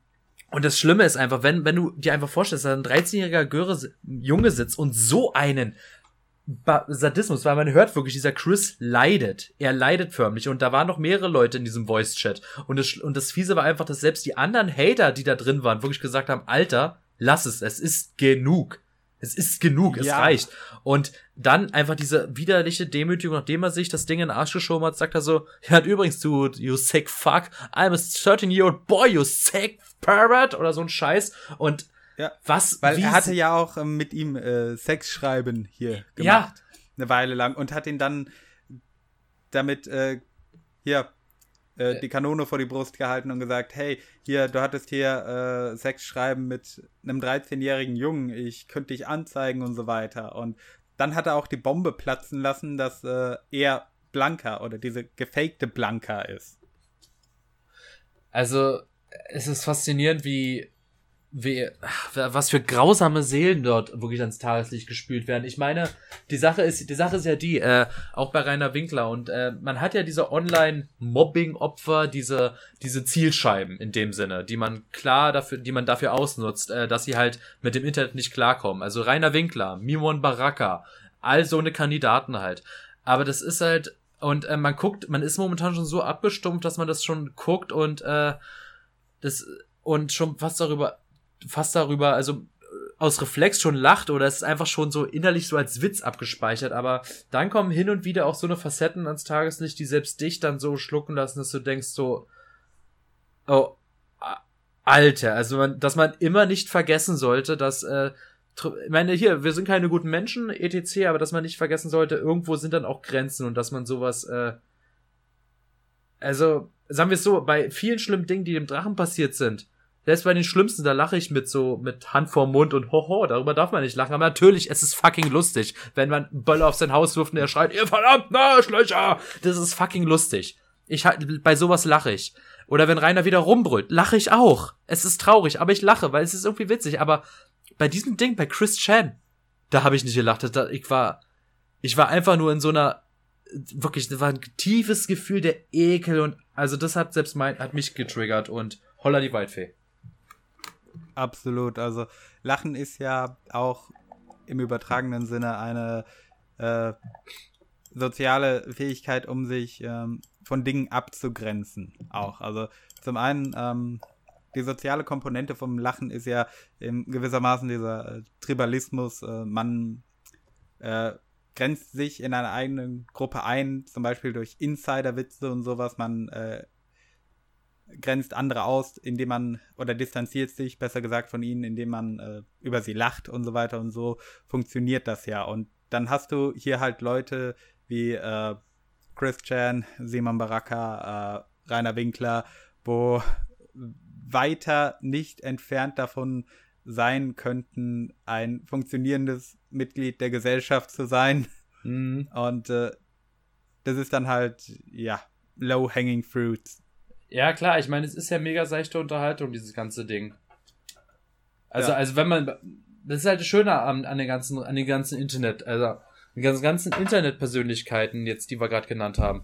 und das Schlimme ist einfach, wenn, wenn du dir einfach vorstellst, dass ein 13-jähriger Junge sitzt und so einen ba Sadismus, weil man hört wirklich, dieser Chris leidet. Er leidet förmlich. Und da waren noch mehrere Leute in diesem Voice-Chat. Und das, und das Fiese war einfach, dass selbst die anderen Hater, die da drin waren, wirklich gesagt haben, Alter, lass es, es ist genug. Es ist genug, es ja. reicht. Und dann einfach diese widerliche Demütigung, nachdem er sich das Ding in den Arsch geschoben hat, sagt er so, ja, übrigens, du, you sick fuck, I'm a 13-year-old boy, you sick pervert, oder so ein Scheiß. Und Ja. Was? Weil er hatte ja auch ähm, mit ihm äh, Sexschreiben hier gemacht. Ja. Eine Weile lang und hat ihn dann damit äh, hier äh, die Kanone vor die Brust gehalten und gesagt, hey, hier, du hattest hier äh, Sexschreiben mit einem 13-jährigen Jungen, ich könnte dich anzeigen und so weiter. Und dann hat er auch die Bombe platzen lassen, dass äh, er Blanca oder diese gefakte Blanca ist. Also, es ist faszinierend, wie, wie, was für grausame Seelen dort wirklich ans Tageslicht gespült werden. Ich meine, die Sache ist, die Sache ist ja die, äh, auch bei Rainer Winkler und äh, man hat ja diese Online-Mobbing-Opfer, diese, diese Zielscheiben in dem Sinne, die man klar dafür, die man dafür ausnutzt, äh, dass sie halt mit dem Internet nicht klarkommen. Also Rainer Winkler, Mimon Baraka, all so eine Kandidaten halt. Aber das ist halt, und äh, man guckt, man ist momentan schon so abgestumpft, dass man das schon guckt und äh, das und schon fast darüber, fast darüber, also äh, aus Reflex schon lacht oder es ist einfach schon so innerlich so als Witz abgespeichert, aber dann kommen hin und wieder auch so eine Facetten ans Tageslicht, die selbst dich dann so schlucken lassen, dass du denkst so, oh, Alter, also man, dass man immer nicht vergessen sollte, dass, äh, ich meine, hier, wir sind keine guten Menschen, etc., aber dass man nicht vergessen sollte, irgendwo sind dann auch Grenzen und dass man sowas, äh, also, sagen wir es so, bei vielen schlimmen Dingen, die dem Drachen passiert sind, selbst bei den schlimmsten, da lache ich mit so, mit Hand vorm Mund und hoho, darüber darf man nicht lachen. Aber natürlich, es ist fucking lustig, wenn man Böller auf sein Haus wirft und er schreit, ihr verdammten Arschlöcher! Das ist fucking lustig. Ich bei sowas lache ich. Oder wenn Rainer wieder rumbrüllt, lache ich auch. Es ist traurig, aber ich lache, weil es ist irgendwie witzig. Aber bei diesem Ding, bei Chris Chan, da habe ich nicht gelacht. Da, ich war, ich war einfach nur in so einer, wirklich, das war ein tiefes Gefühl der Ekel und, also das hat selbst mein, hat mich getriggert und holla die Waldfee. Absolut. Also Lachen ist ja auch im übertragenen Sinne eine äh, soziale Fähigkeit, um sich ähm, von Dingen abzugrenzen. Auch. Also zum einen ähm, die soziale Komponente vom Lachen ist ja in gewissermaßen dieser äh, Tribalismus. Äh, man äh, grenzt sich in einer eigenen Gruppe ein, zum Beispiel durch Insiderwitze und sowas. Man äh, grenzt andere aus, indem man oder distanziert sich, besser gesagt, von ihnen, indem man äh, über sie lacht und so weiter und so funktioniert das ja. Und dann hast du hier halt Leute wie äh, Chris Chan, Simon Baraka, äh, Rainer Winkler, wo weiter nicht entfernt davon sein könnten, ein funktionierendes Mitglied der Gesellschaft zu sein. Mhm. Und äh, das ist dann halt, ja, low-hanging fruits. Ja, klar, ich meine, es ist ja mega seichte Unterhaltung, dieses ganze Ding. Also, Ja. also wenn man, das ist halt das Schöne an, an den ganzen, an den ganzen Internet, also den ganzen, ganzen Internetpersönlichkeiten jetzt, die wir gerade genannt haben.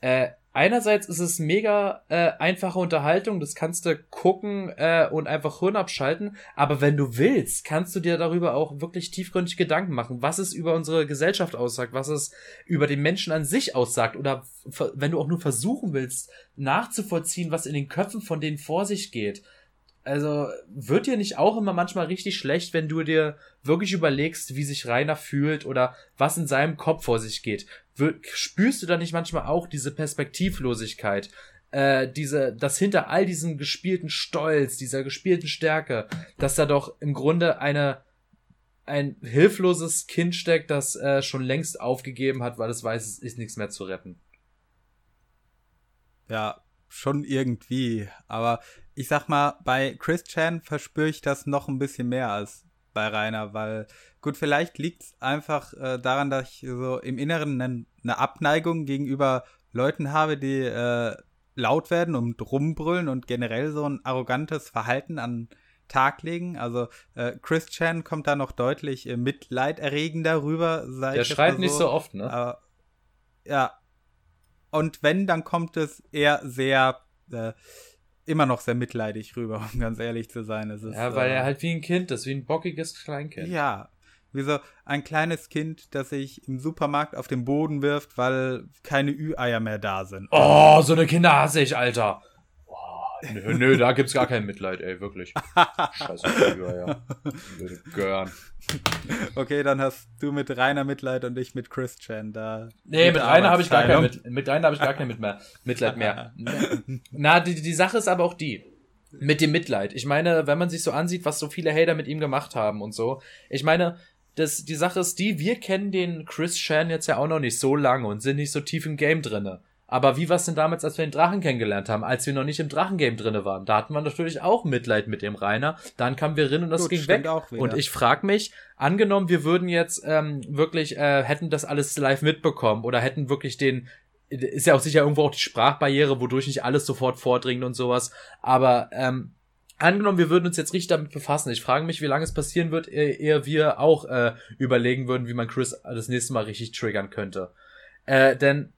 Äh, einerseits ist es mega äh, einfache Unterhaltung, das kannst du gucken äh, und einfach Hirn abschalten, aber wenn du willst, kannst du dir darüber auch wirklich tiefgründig Gedanken machen, was es über unsere Gesellschaft aussagt, was es über den Menschen an sich aussagt oder wenn du auch nur versuchen willst, nachzuvollziehen, was in den Köpfen von denen vor sich geht. Also wird dir nicht auch immer manchmal richtig schlecht, wenn du dir wirklich überlegst, wie sich Rainer fühlt oder was in seinem Kopf vor sich geht? Spürst du da nicht manchmal auch diese Perspektivlosigkeit? Äh, diese, dass hinter all diesem gespielten Stolz, dieser gespielten Stärke, dass da doch im Grunde eine ein hilfloses Kind steckt, das äh, schon längst aufgegeben hat, weil es weiß, es ist nichts mehr zu retten. Ja, schon irgendwie. Aber ich sag mal, bei Chris Chan verspüre ich das noch ein bisschen mehr als bei Rainer, weil gut, vielleicht liegt es einfach äh, daran, dass ich so im Inneren eine ne Abneigung gegenüber Leuten habe, die äh, laut werden und rumbrüllen und generell so ein arrogantes Verhalten an Tag legen. Also äh, Chris Chan kommt da noch deutlich äh, mitleiderregender rüber. Der schreit mal nicht so oft, ne? aber, ja. Und wenn, dann kommt es eher sehr, äh, immer noch sehr mitleidig rüber, um ganz ehrlich zu sein. Es ist, Ja, weil äh, er halt wie ein Kind ist, wie ein bockiges Kleinkind. Ja. Wie so ein kleines Kind, das sich im Supermarkt auf den Boden wirft, weil keine Ü-Eier mehr da sind. Oh, so eine Kinder hasse ich, Alter. Oh, nö, nö, da gibt's gar kein Mitleid, ey, wirklich. Scheiße, ja. Würde gören. Okay, dann hast du mit Rainer Mitleid und ich mit Chris Chan da. Nee, mit Gute Rainer habe ich gar kein mit, mit Rainer habe ich gar kein mit mehr, Mitleid mehr. Na, die, die Sache ist aber auch die. mit dem Mitleid. Ich meine, wenn man sich so ansieht, was so viele Hater mit ihm gemacht haben und so. Ich meine, das, die Sache ist die, wir kennen den Chris Chan jetzt ja auch noch nicht so lange und sind nicht so tief im Game drinne. Aber wie war es denn damals, als wir den Drachen kennengelernt haben, als wir noch nicht im Drachengame drinne waren? Da hatten wir natürlich auch Mitleid mit dem Rainer. Dann kamen wir rein und das Gut, ging weg. Und ich frag mich, angenommen, wir würden jetzt ähm, wirklich, äh, hätten das alles live mitbekommen oder hätten wirklich den, ist ja auch sicher irgendwo auch die Sprachbarriere, wodurch nicht alles sofort vordringt und sowas. Aber ähm, angenommen, wir würden uns jetzt richtig damit befassen. Ich frage mich, wie lange es passieren wird, ehe wir auch äh, überlegen würden, wie man Chris das nächste Mal richtig triggern könnte. Äh, denn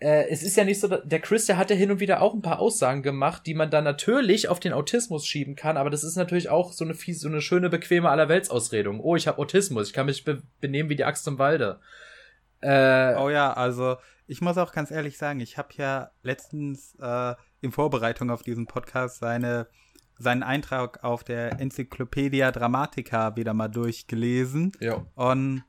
äh, es ist ja nicht so, der Chris, der hat ja hin und wieder auch ein paar Aussagen gemacht, die man dann natürlich auf den Autismus schieben kann, aber das ist natürlich auch so eine fies, so eine schöne, bequeme Allerweltsausredung. Oh, ich habe Autismus, ich kann mich be benehmen wie die Axt im Walde. Äh, oh ja, also ich muss auch ganz ehrlich sagen, ich habe ja letztens äh, in Vorbereitung auf diesen Podcast seine, seinen Eintrag auf der Enzyklopädia Dramatica wieder mal durchgelesen. Ja. Und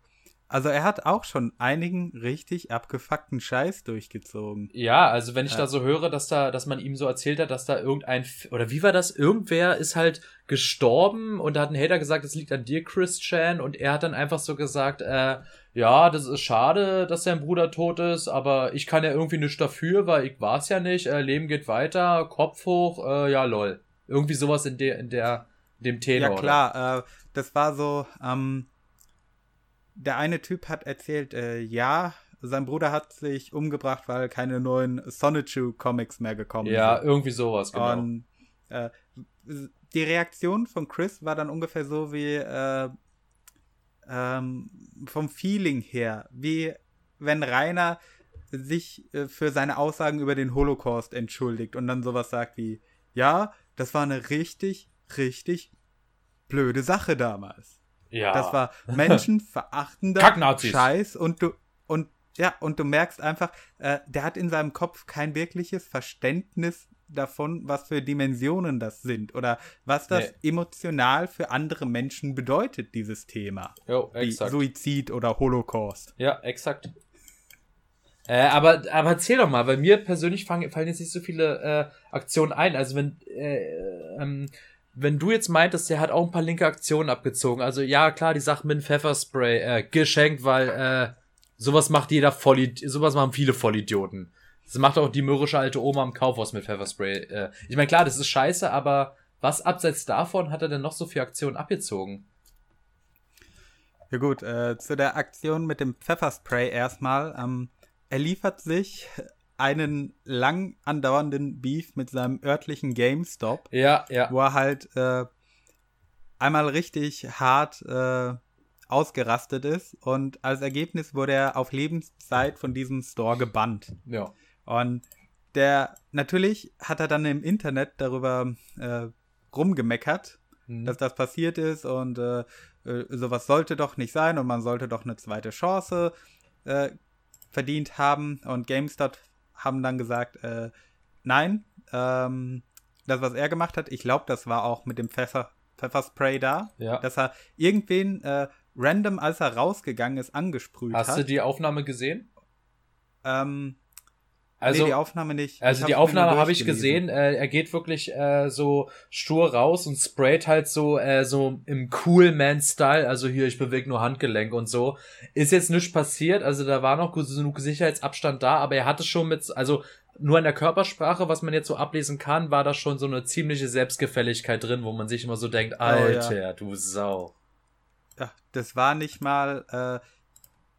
also er hat auch schon einigen richtig abgefuckten Scheiß durchgezogen. Ja, also wenn ich ja. da so höre, dass da, dass man ihm so erzählt hat, dass da irgendein oder wie war das? Irgendwer ist halt gestorben und da hat ein Hater gesagt, es liegt an dir, Christian, und er hat dann einfach so gesagt, äh, ja, das ist schade, dass sein Bruder tot ist, aber ich kann ja irgendwie nichts dafür, weil ich war's ja nicht. Äh, Leben geht weiter, Kopf hoch, äh, ja lol. Irgendwie sowas in der, in der, in dem Tenor. Ja klar, äh, das war so, ähm, der eine Typ hat erzählt, äh, ja, sein Bruder hat sich umgebracht, weil keine neuen Sonichu Comics mehr gekommen ja, sind. Ja, irgendwie sowas, genau. Und äh, die Reaktion von Chris war dann ungefähr so wie äh, ähm, vom Feeling her, wie wenn Rainer sich äh, für seine Aussagen über den Holocaust entschuldigt und dann sowas sagt wie, ja, das war eine richtig, richtig blöde Sache damals. Ja. Das war menschenverachtender Scheiß und du und ja und du merkst einfach, äh, der hat in seinem Kopf kein wirkliches Verständnis davon, was für Dimensionen das sind oder was das nee. emotional für andere Menschen bedeutet, dieses Thema. Jo, exakt. Wie Suizid oder Holocaust. Ja, exakt. Äh, aber, aber erzähl doch mal, weil mir persönlich fallen, fallen jetzt nicht so viele äh, Aktionen ein. Also wenn äh, ähm, wenn du jetzt meintest, der hat auch ein paar linke Aktionen abgezogen. Also ja, klar, die Sache mit dem Pfefferspray äh, geschenkt, weil äh, sowas macht jeder Vollid sowas machen viele Vollidioten. Das macht auch die mürrische alte Oma im Kaufhaus mit Pfefferspray. Äh, ich meine, klar, das ist scheiße, aber was abseits davon hat er denn noch so für Aktionen abgezogen? Ja gut, äh, zu der Aktion mit dem Pfefferspray erstmal. Ähm, er liefert sich einen lang andauernden Beef mit seinem örtlichen GameStop. Ja, ja. Wo er halt äh, einmal richtig hart äh, ausgerastet ist und als Ergebnis wurde er auf Lebenszeit von diesem Store gebannt. Ja. Und der, natürlich hat er dann im Internet darüber äh, rumgemeckert, mhm. dass das passiert ist und äh, äh, sowas sollte doch nicht sein und man sollte doch eine zweite Chance äh, verdient haben und GameStop haben dann gesagt, äh, nein, ähm, das, was er gemacht hat, ich glaube, das war auch mit dem Pfeffer, Pfefferspray da, ja. dass er irgendwen äh, random, als er rausgegangen ist, angesprüht Hast hat. Hast du die Aufnahme gesehen? Ähm, also, nee, die Aufnahme nicht. Also die Aufnahme habe ich gesehen. Äh, er geht wirklich äh, so stur raus und sprayt halt so äh, so im Cool Man Style. Also hier, ich bewege nur Handgelenk und so. Ist jetzt nichts passiert. Also da war noch genug Sicherheitsabstand da, aber er hatte schon mit, also nur in der Körpersprache, was man jetzt so ablesen kann, war da schon so eine ziemliche Selbstgefälligkeit drin, wo man sich immer so denkt, Alter, oh, ja. du Sau. Ja, das war nicht mal. Äh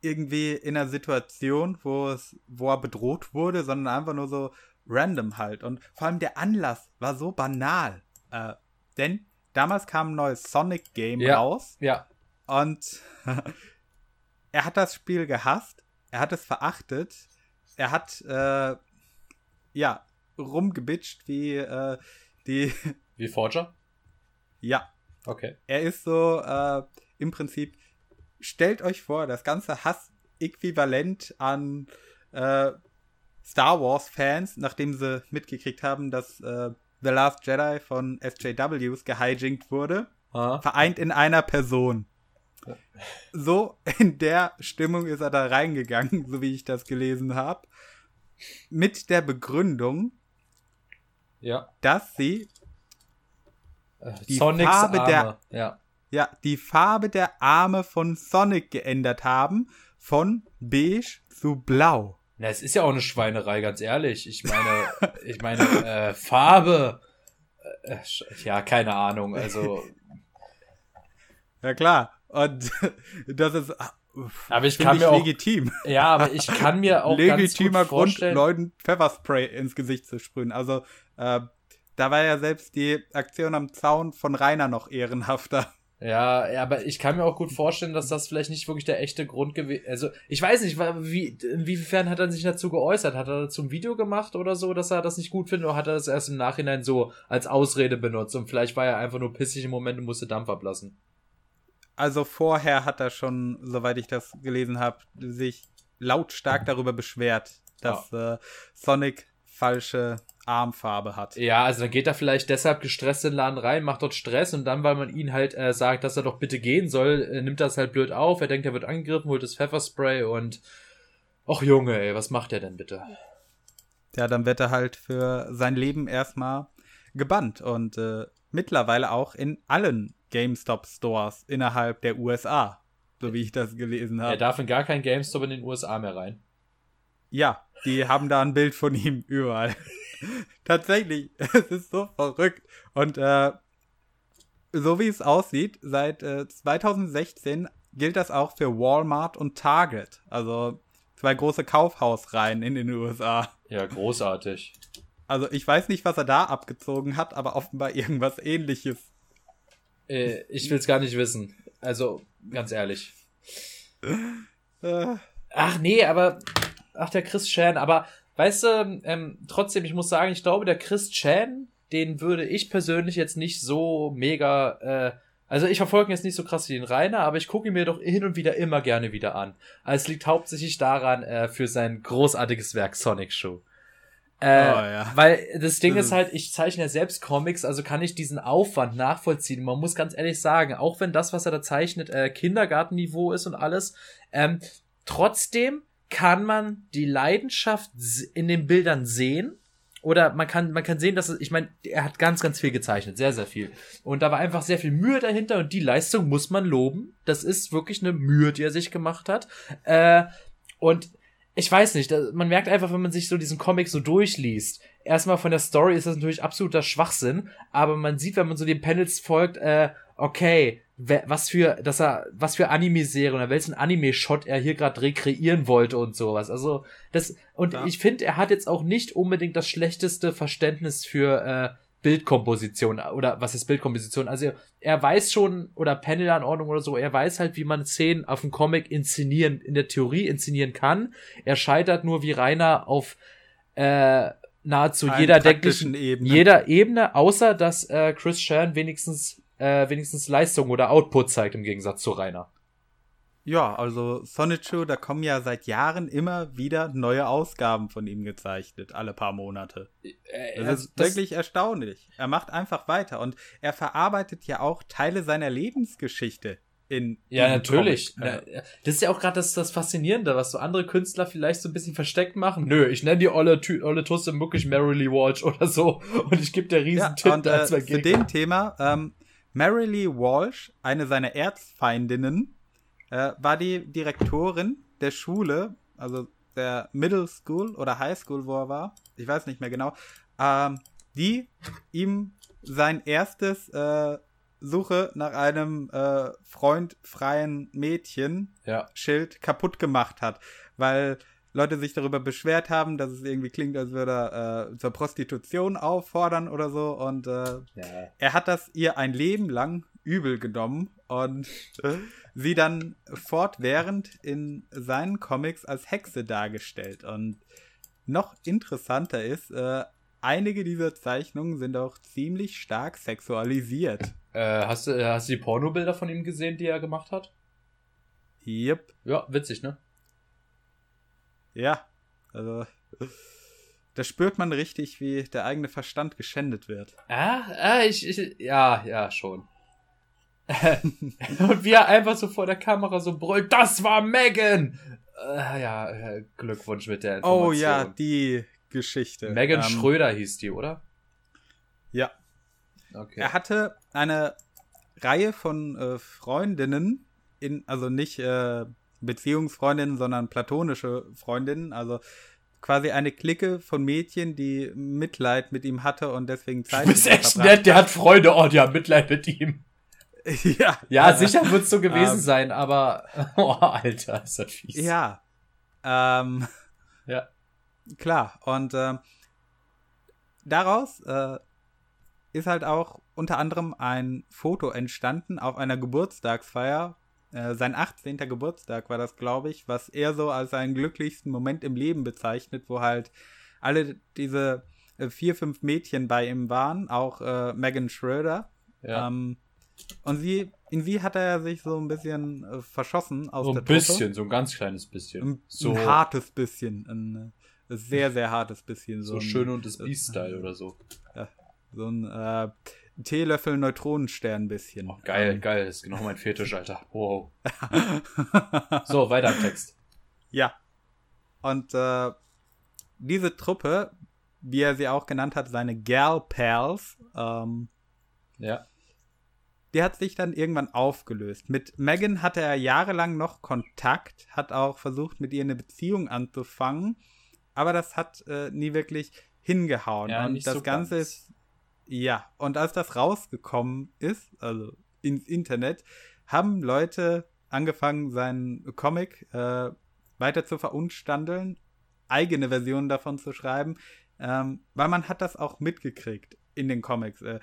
irgendwie in einer Situation, wo es, wo er bedroht wurde, sondern einfach nur so random halt. Und vor allem der Anlass war so banal. Äh, denn damals kam ein neues Sonic Game ja, raus. Ja. Und er hat das Spiel gehasst. Er hat es verachtet. Er hat, äh, ja, rumgebitscht wie, äh, die. Wie Forger? Ja. Okay. Er ist so, äh, im Prinzip stellt euch vor, das ganze Hass-Äquivalent an äh, Star Wars-Fans, nachdem sie mitgekriegt haben, dass äh, The Last Jedi von SJWs gehijinkt wurde, ah. vereint in einer Person. So in der Stimmung ist er da reingegangen, so wie ich das gelesen habe. Mit der Begründung, Ja. dass sie Äh, Die Sonics Farbe der- Arme. Ja. Ja die Farbe der Arme von Sonic geändert haben von beige zu blau. Na, es ist ja auch eine Schweinerei, ganz ehrlich. Ich meine, ich meine, äh, Farbe. Äh, sch- ja, keine Ahnung. Also, Ja klar. Und das ist aber ich kann ich mir auch, legitim. ja, aber ich kann mir auch legitimer Grund. Leuten Pfefferspray ins Gesicht zu sprühen. Also äh, da war ja selbst die Aktion am Zaun von Rainer noch ehrenhafter. Ja, ja, aber ich kann mir auch gut vorstellen, dass das vielleicht nicht wirklich der echte Grund gewesen Also, ich weiß nicht, wie, inwiefern hat er sich dazu geäußert? Hat er dazu ein Video gemacht oder so, dass er das nicht gut findet? Oder hat er das erst im Nachhinein so als Ausrede benutzt? Und vielleicht war er einfach nur pissig im Moment und musste Dampf ablassen. Also vorher hat er schon, soweit ich das gelesen habe, sich lautstark darüber beschwert, dass äh, Sonic falsche Armfarbe hat. Ja, also dann geht er vielleicht deshalb gestresst in den Laden rein, macht dort Stress und dann, weil man ihn halt äh, sagt, dass er doch bitte gehen soll, äh, nimmt das halt blöd auf. Er denkt, er wird angegriffen, holt das Pfefferspray und. Och Junge, ey, was macht er denn bitte? Ja, dann wird er halt für sein Leben erstmal gebannt und äh, mittlerweile auch in allen GameStop-Stores innerhalb der USA, so wie ich das gelesen Er habe. darf in gar kein GameStop in den USA mehr rein. Ja, die haben da ein Bild von ihm überall. Tatsächlich, es ist so verrückt. Und äh, so wie es aussieht, seit äh, 2016 gilt das auch für Walmart und Target. Also zwei große Kaufhausreihen in den USA. Ja, großartig. Also ich weiß nicht, was er da abgezogen hat, aber offenbar irgendwas ähnliches. Äh, ich will's gar nicht wissen. Also, ganz ehrlich. Äh, Ach nee, aber. Ach, der Chris Chan, aber weißt du, ähm, trotzdem, ich muss sagen, ich glaube, der Chris Chan, den würde ich persönlich jetzt nicht so mega. Äh, also ich verfolge ihn jetzt nicht so krass wie den Rainer, aber ich gucke ihn mir doch hin und wieder immer gerne wieder an. Also es liegt hauptsächlich daran, äh, für sein großartiges Werk Sonic Show. Äh, Oh, ja. Weil das Ding ist- halt, ich zeichne ja selbst Comics, also kann ich diesen Aufwand nachvollziehen. Man muss ganz ehrlich sagen, auch wenn das, was er da zeichnet, äh, Kindergartenniveau ist und alles, ähm, trotzdem kann man die Leidenschaft in den Bildern sehen. Oder man kann, man kann sehen, dass es, ich meine, er hat ganz, ganz viel gezeichnet, sehr, sehr viel. Und da war einfach sehr viel Mühe dahinter und die Leistung muss man loben. Das ist wirklich eine Mühe, die er sich gemacht hat. Äh, und ich weiß nicht, man merkt einfach, wenn man sich so diesen Comic so durchliest, erstmal von der Story ist das natürlich absoluter Schwachsinn, aber man sieht, wenn man so den Panels folgt, äh, okay, was für, dass er, was für Anime-Serie oder welchen Anime-Shot er hier gerade rekreieren wollte und sowas. Also, das, und Ja. ich finde, er hat jetzt auch nicht unbedingt das schlechteste Verständnis für, äh, Bildkomposition oder was ist Bildkomposition? Also er weiß schon oder Panelanordnung oder so, er weiß halt, wie man Szenen auf dem Comic inszenieren, in der Theorie inszenieren kann. Er scheitert nur wie Rainer auf äh, nahezu Allen jeder denklichen Ebene. jeder Ebene, außer dass äh, Chris Chan wenigstens äh, wenigstens Leistung oder Output zeigt im Gegensatz zu Rainer. Ja, also Sonichu, da kommen ja seit Jahren immer wieder neue Ausgaben von ihm gezeichnet, alle paar Monate. Äh, Das also ist wirklich erstaunlich. Er macht einfach weiter und er verarbeitet ja auch Teile seiner Lebensgeschichte in Ja, natürlich. Na, Das ist ja auch gerade das, das Faszinierende, was so andere Künstler vielleicht so ein bisschen versteckt machen. Nö, ich nenne die olle, Tü- olle Tusse wirklich Merrily Walsh oder so und ich gebe der riesen Ja, und äh, zu dem Thema, ähm, Marilee Walsh, eine seiner Erzfeindinnen, äh, war die Direktorin der Schule, also der Middle School oder High School, wo er war, ich weiß nicht mehr genau, ähm, die ihm sein erstes äh, Suche nach einem äh, freundfreien Mädchen Ja. Schild kaputt gemacht hat, weil Leute sich darüber beschwert haben, dass es irgendwie klingt, als würde er äh, zur Prostitution auffordern oder so. Und äh, ja. er hat das ihr ein Leben lang übel genommen und äh, sie dann fortwährend in seinen Comics als Hexe dargestellt. Und noch interessanter ist, äh, einige dieser Zeichnungen sind auch ziemlich stark sexualisiert. Äh, hast, du, hast du die Pornobilder von ihm gesehen, die er gemacht hat? Yep. Ja, witzig, ne? Ja, also da spürt man richtig, wie der eigene Verstand geschändet wird. Ah, ah ich, ich, ja, ja, schon. Und wie er einfach so vor der Kamera so brüllt, das war Megan! Äh, ja, äh, Glückwunsch mit der Information. Oh ja, die Geschichte. Megan Ähm, Schröder hieß die, oder? Ja. Okay. Er hatte eine Reihe von äh, Freundinnen, in, also nicht äh, Beziehungsfreundinnen, sondern platonische Freundinnen, also quasi eine Clique von Mädchen, die Mitleid mit ihm hatte und deswegen Zeit Du bist echt nett, der hat Freunde, oh, die haben Mitleid mit ihm. ja. Ja, sicher wird es so gewesen Ähm. sein, aber, oh, Alter, ist das fies. Ja. Ähm, Ja. klar. Und ähm, daraus äh, ist halt auch unter anderem ein Foto entstanden auf einer Geburtstagsfeier. Äh, sein 18. Geburtstag war das, glaube ich, was er so als seinen glücklichsten Moment im Leben bezeichnet, wo halt alle diese äh, vier, fünf Mädchen bei ihm waren, auch äh, Megan Schröder. Ja. Ähm, und sie, in sie hat er sich so ein bisschen äh, verschossen aus so der ein Truppe. bisschen, so ein ganz kleines bisschen. Ein, so, ein hartes bisschen. Ein äh, sehr, sehr hartes bisschen. so ein, schön und das Beast-Style oder so. So ein äh, Teelöffel Neutronenstern bisschen. Oh, geil, geil, das ist genau mein Fetisch, Alter. Wow. So, weiter im Text. Ja. Und äh, diese Truppe, wie er sie auch genannt hat, seine Gal Pals, ähm, Ja. die hat sich dann irgendwann aufgelöst. Mit Megan hatte er jahrelang noch Kontakt, hat auch versucht, mit ihr eine Beziehung anzufangen, aber das hat äh, nie wirklich hingehauen. Ja, und nicht das so Ganze ganz. ist, ja, und als das rausgekommen ist, also ins Internet, haben Leute angefangen, seinen Comic äh, weiter zu verunstandeln, eigene Versionen davon zu schreiben, ähm, weil man hat das auch mitgekriegt in den Comics. Äh,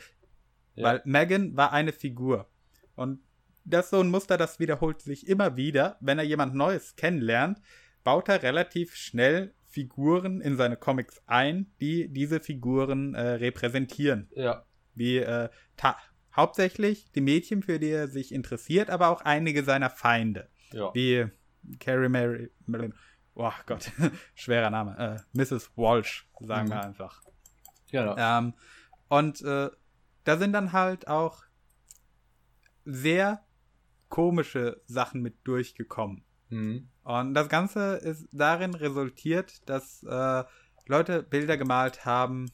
Ja. weil Megan war eine Figur. Und das ist so ein Muster, das wiederholt sich immer wieder. Wenn er jemand Neues kennenlernt, baut er relativ schnell Figuren in seine Comics ein, die diese Figuren äh, repräsentieren. Ja. Wie äh, hauptsächlich die Mädchen, für die er sich interessiert, aber auch einige seiner Feinde. Ja. Wie Carrie Mary. Oh Gott, schwerer Name. Äh, Mrs. Walsh, sagen Mhm. wir einfach. Genau. Ähm, und äh, da sind dann halt auch sehr komische Sachen mit durchgekommen. Mhm. Und das Ganze ist darin resultiert, dass äh, Leute Bilder gemalt haben,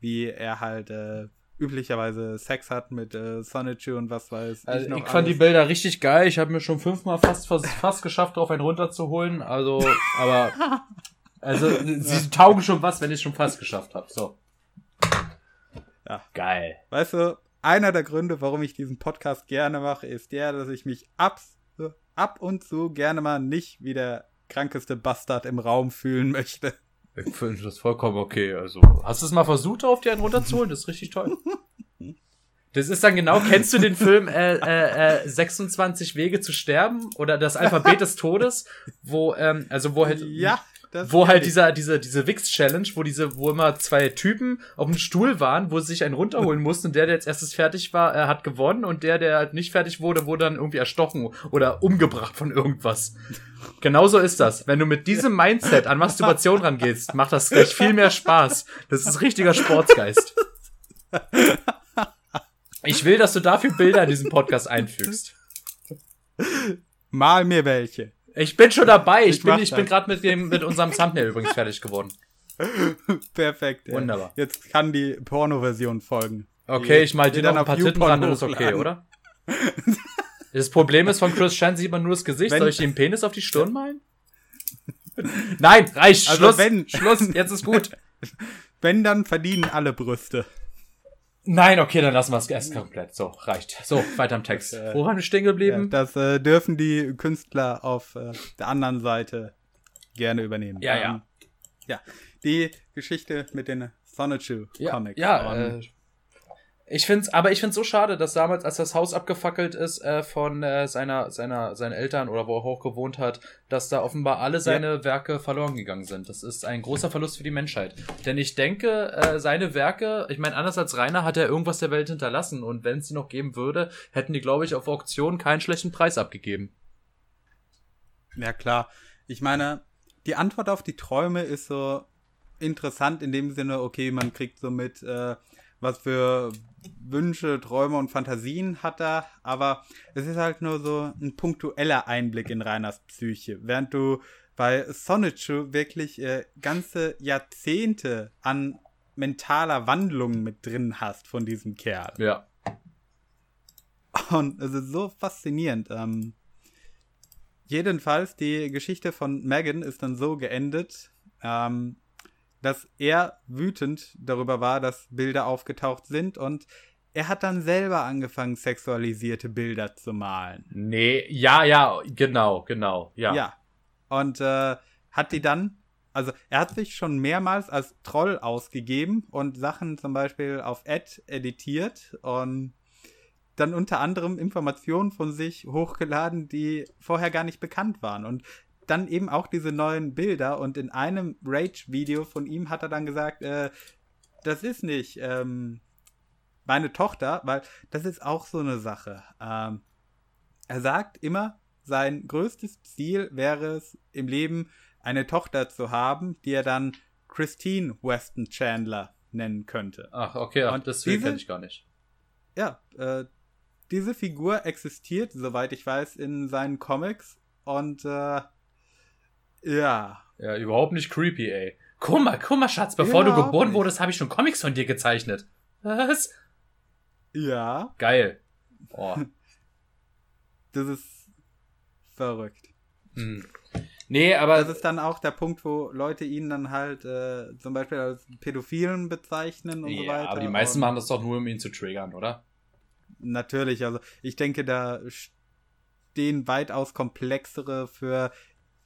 wie er halt äh, üblicherweise Sex hat mit äh, Sonichu und was weiß Also ich noch ich fand die alles. Bilder richtig geil. Ich habe mir schon fünfmal fast, fast, fast geschafft, drauf einen runterzuholen. Also, aber also sie taugen schon was, wenn ich es schon fast geschafft habe. So. Ja. Geil. Weißt du, einer der Gründe, warum ich diesen Podcast gerne mache, ist der, dass ich mich ab, ab und zu gerne mal nicht wie der krankeste Bastard im Raum fühlen möchte. Ich finde das vollkommen okay. Also, hast du es mal versucht, auf dir einen runterzuholen? Das ist richtig toll. Das ist dann genau, kennst du den Film äh, äh, äh, 26 Wege zu sterben oder das Alphabet des Todes, wo ähm, also wo halt Ja, das wo halt dieser diese diese Wix Challenge, wo diese wo immer zwei Typen auf dem Stuhl waren, wo sie sich einen runterholen mussten und der der als erstes fertig war, äh, hat gewonnen und der der halt nicht fertig wurde, wurde dann irgendwie erstochen oder umgebracht von irgendwas. Genauso ist das. Wenn du mit diesem Mindset an Masturbation rangehst, macht das gleich viel mehr Spaß. Das ist richtiger Sportsgeist. Ich will, dass du dafür Bilder in diesen Podcast einfügst. Mal mir welche. Ich bin schon dabei. Ich, Ich bin, ich bin gerade mit dem mit unserem Thumbnail übrigens fertig geworden. Perfekt. ja. Wunderbar. Jetzt kann die Porno-Version folgen. Okay, ich mal dir noch dann ein paar Titten ran, dann ist okay, oder? Das Problem ist, von Chris Chan sieht man nur das Gesicht. Wenn- Soll ich ihm Penis auf die Stirn malen? Nein, reicht. Also Schluss. wenn- Schluss. Jetzt ist gut. Wenn, dann verdienen alle Brüste. Nein, okay, dann lassen wir es erst komplett. So, reicht. So, weiter im Text. Das, äh, Wo waren wir stehen Ja, geblieben? das äh, dürfen die Künstler auf äh, der anderen Seite gerne übernehmen. Ja, ja. Ähm, ja, die Geschichte mit den Sonichu Ja, Comics. ja Und äh, ich find's, aber ich find's so schade, dass damals, als das Haus abgefackelt ist äh, von äh, seiner, seiner, seinen Eltern oder wo er auch gewohnt hat, dass da offenbar alle seine Werke verloren gegangen sind. Das ist ein großer Verlust für die Menschheit. Denn ich denke, äh, seine Werke, ich meine, anders als Rainer hat er irgendwas der Welt hinterlassen und wenn es sie noch geben würde, hätten die, glaube ich, auf Auktion keinen schlechten Preis abgegeben. Ja, klar. Ich meine, die Antwort auf die Träume ist so interessant in dem Sinne, okay, man kriegt so mit, äh, was für Wünsche, Träume und Fantasien hat er, aber es ist halt nur so ein punktueller Einblick in Reiners Psyche, während du bei Sonichu wirklich äh, ganze Jahrzehnte an mentaler Wandlung mit drin hast von diesem Kerl. Ja. Und es ist so faszinierend. Ähm, jedenfalls, die Geschichte von Megan ist dann so geendet, ähm, dass er wütend darüber war, dass Bilder aufgetaucht sind und er hat dann selber angefangen, sexualisierte Bilder zu malen. Nee, ja, ja, genau, genau, ja. Ja. Und äh, hat die dann, also er hat sich schon mehrmals als Troll ausgegeben und Sachen zum Beispiel auf Ad editiert und dann unter anderem Informationen von sich hochgeladen, die vorher gar nicht bekannt waren. Und dann eben auch diese neuen Bilder. Und in einem Rage-Video von ihm hat er dann gesagt, äh, das ist nicht ähm, meine Tochter, weil das ist auch so eine Sache. Ähm, er sagt immer, sein größtes Ziel wäre es im Leben, eine Tochter zu haben, die er dann Christine Weston Chandler nennen könnte. Ach, okay, Und das kenne ich gar nicht. Ja, äh, diese Figur existiert, soweit ich weiß, in seinen Comics und äh, ja. Ja, überhaupt nicht creepy, ey. Guck mal, guck mal, Schatz, bevor du Überhaupt geboren nicht. wurdest, habe ich schon Comics von dir gezeichnet. Was? Ja, Geil. Oh. das ist verrückt. hm. Nee, aber Das ist dann auch der Punkt, wo Leute ihn dann halt äh, zum Beispiel als Pädophilen bezeichnen und so ja, weiter. aber die meisten und machen das doch nur, um ihn zu triggern, oder? Natürlich, also ich denke, da stehen weitaus komplexere für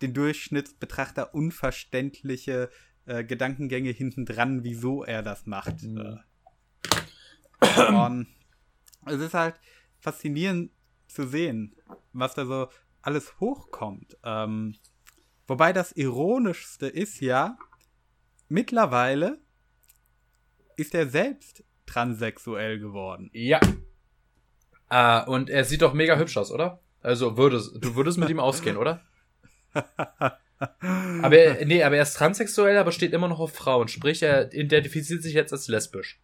den Durchschnittsbetrachter unverständliche äh, Gedankengänge hinten dran, wieso er das macht. Mhm. Äh, Und es ist halt faszinierend zu sehen, was da so alles hochkommt. Ähm, wobei das Ironischste ist ja, mittlerweile ist er selbst transsexuell geworden. Ja. Ah, und er sieht doch mega hübsch aus, oder? Also würdest, du würdest mit ihm ausgehen, oder? Aber er, nee, aber er ist transsexuell, aber steht immer noch auf Frauen. Sprich, er identifiziert sich jetzt als lesbisch.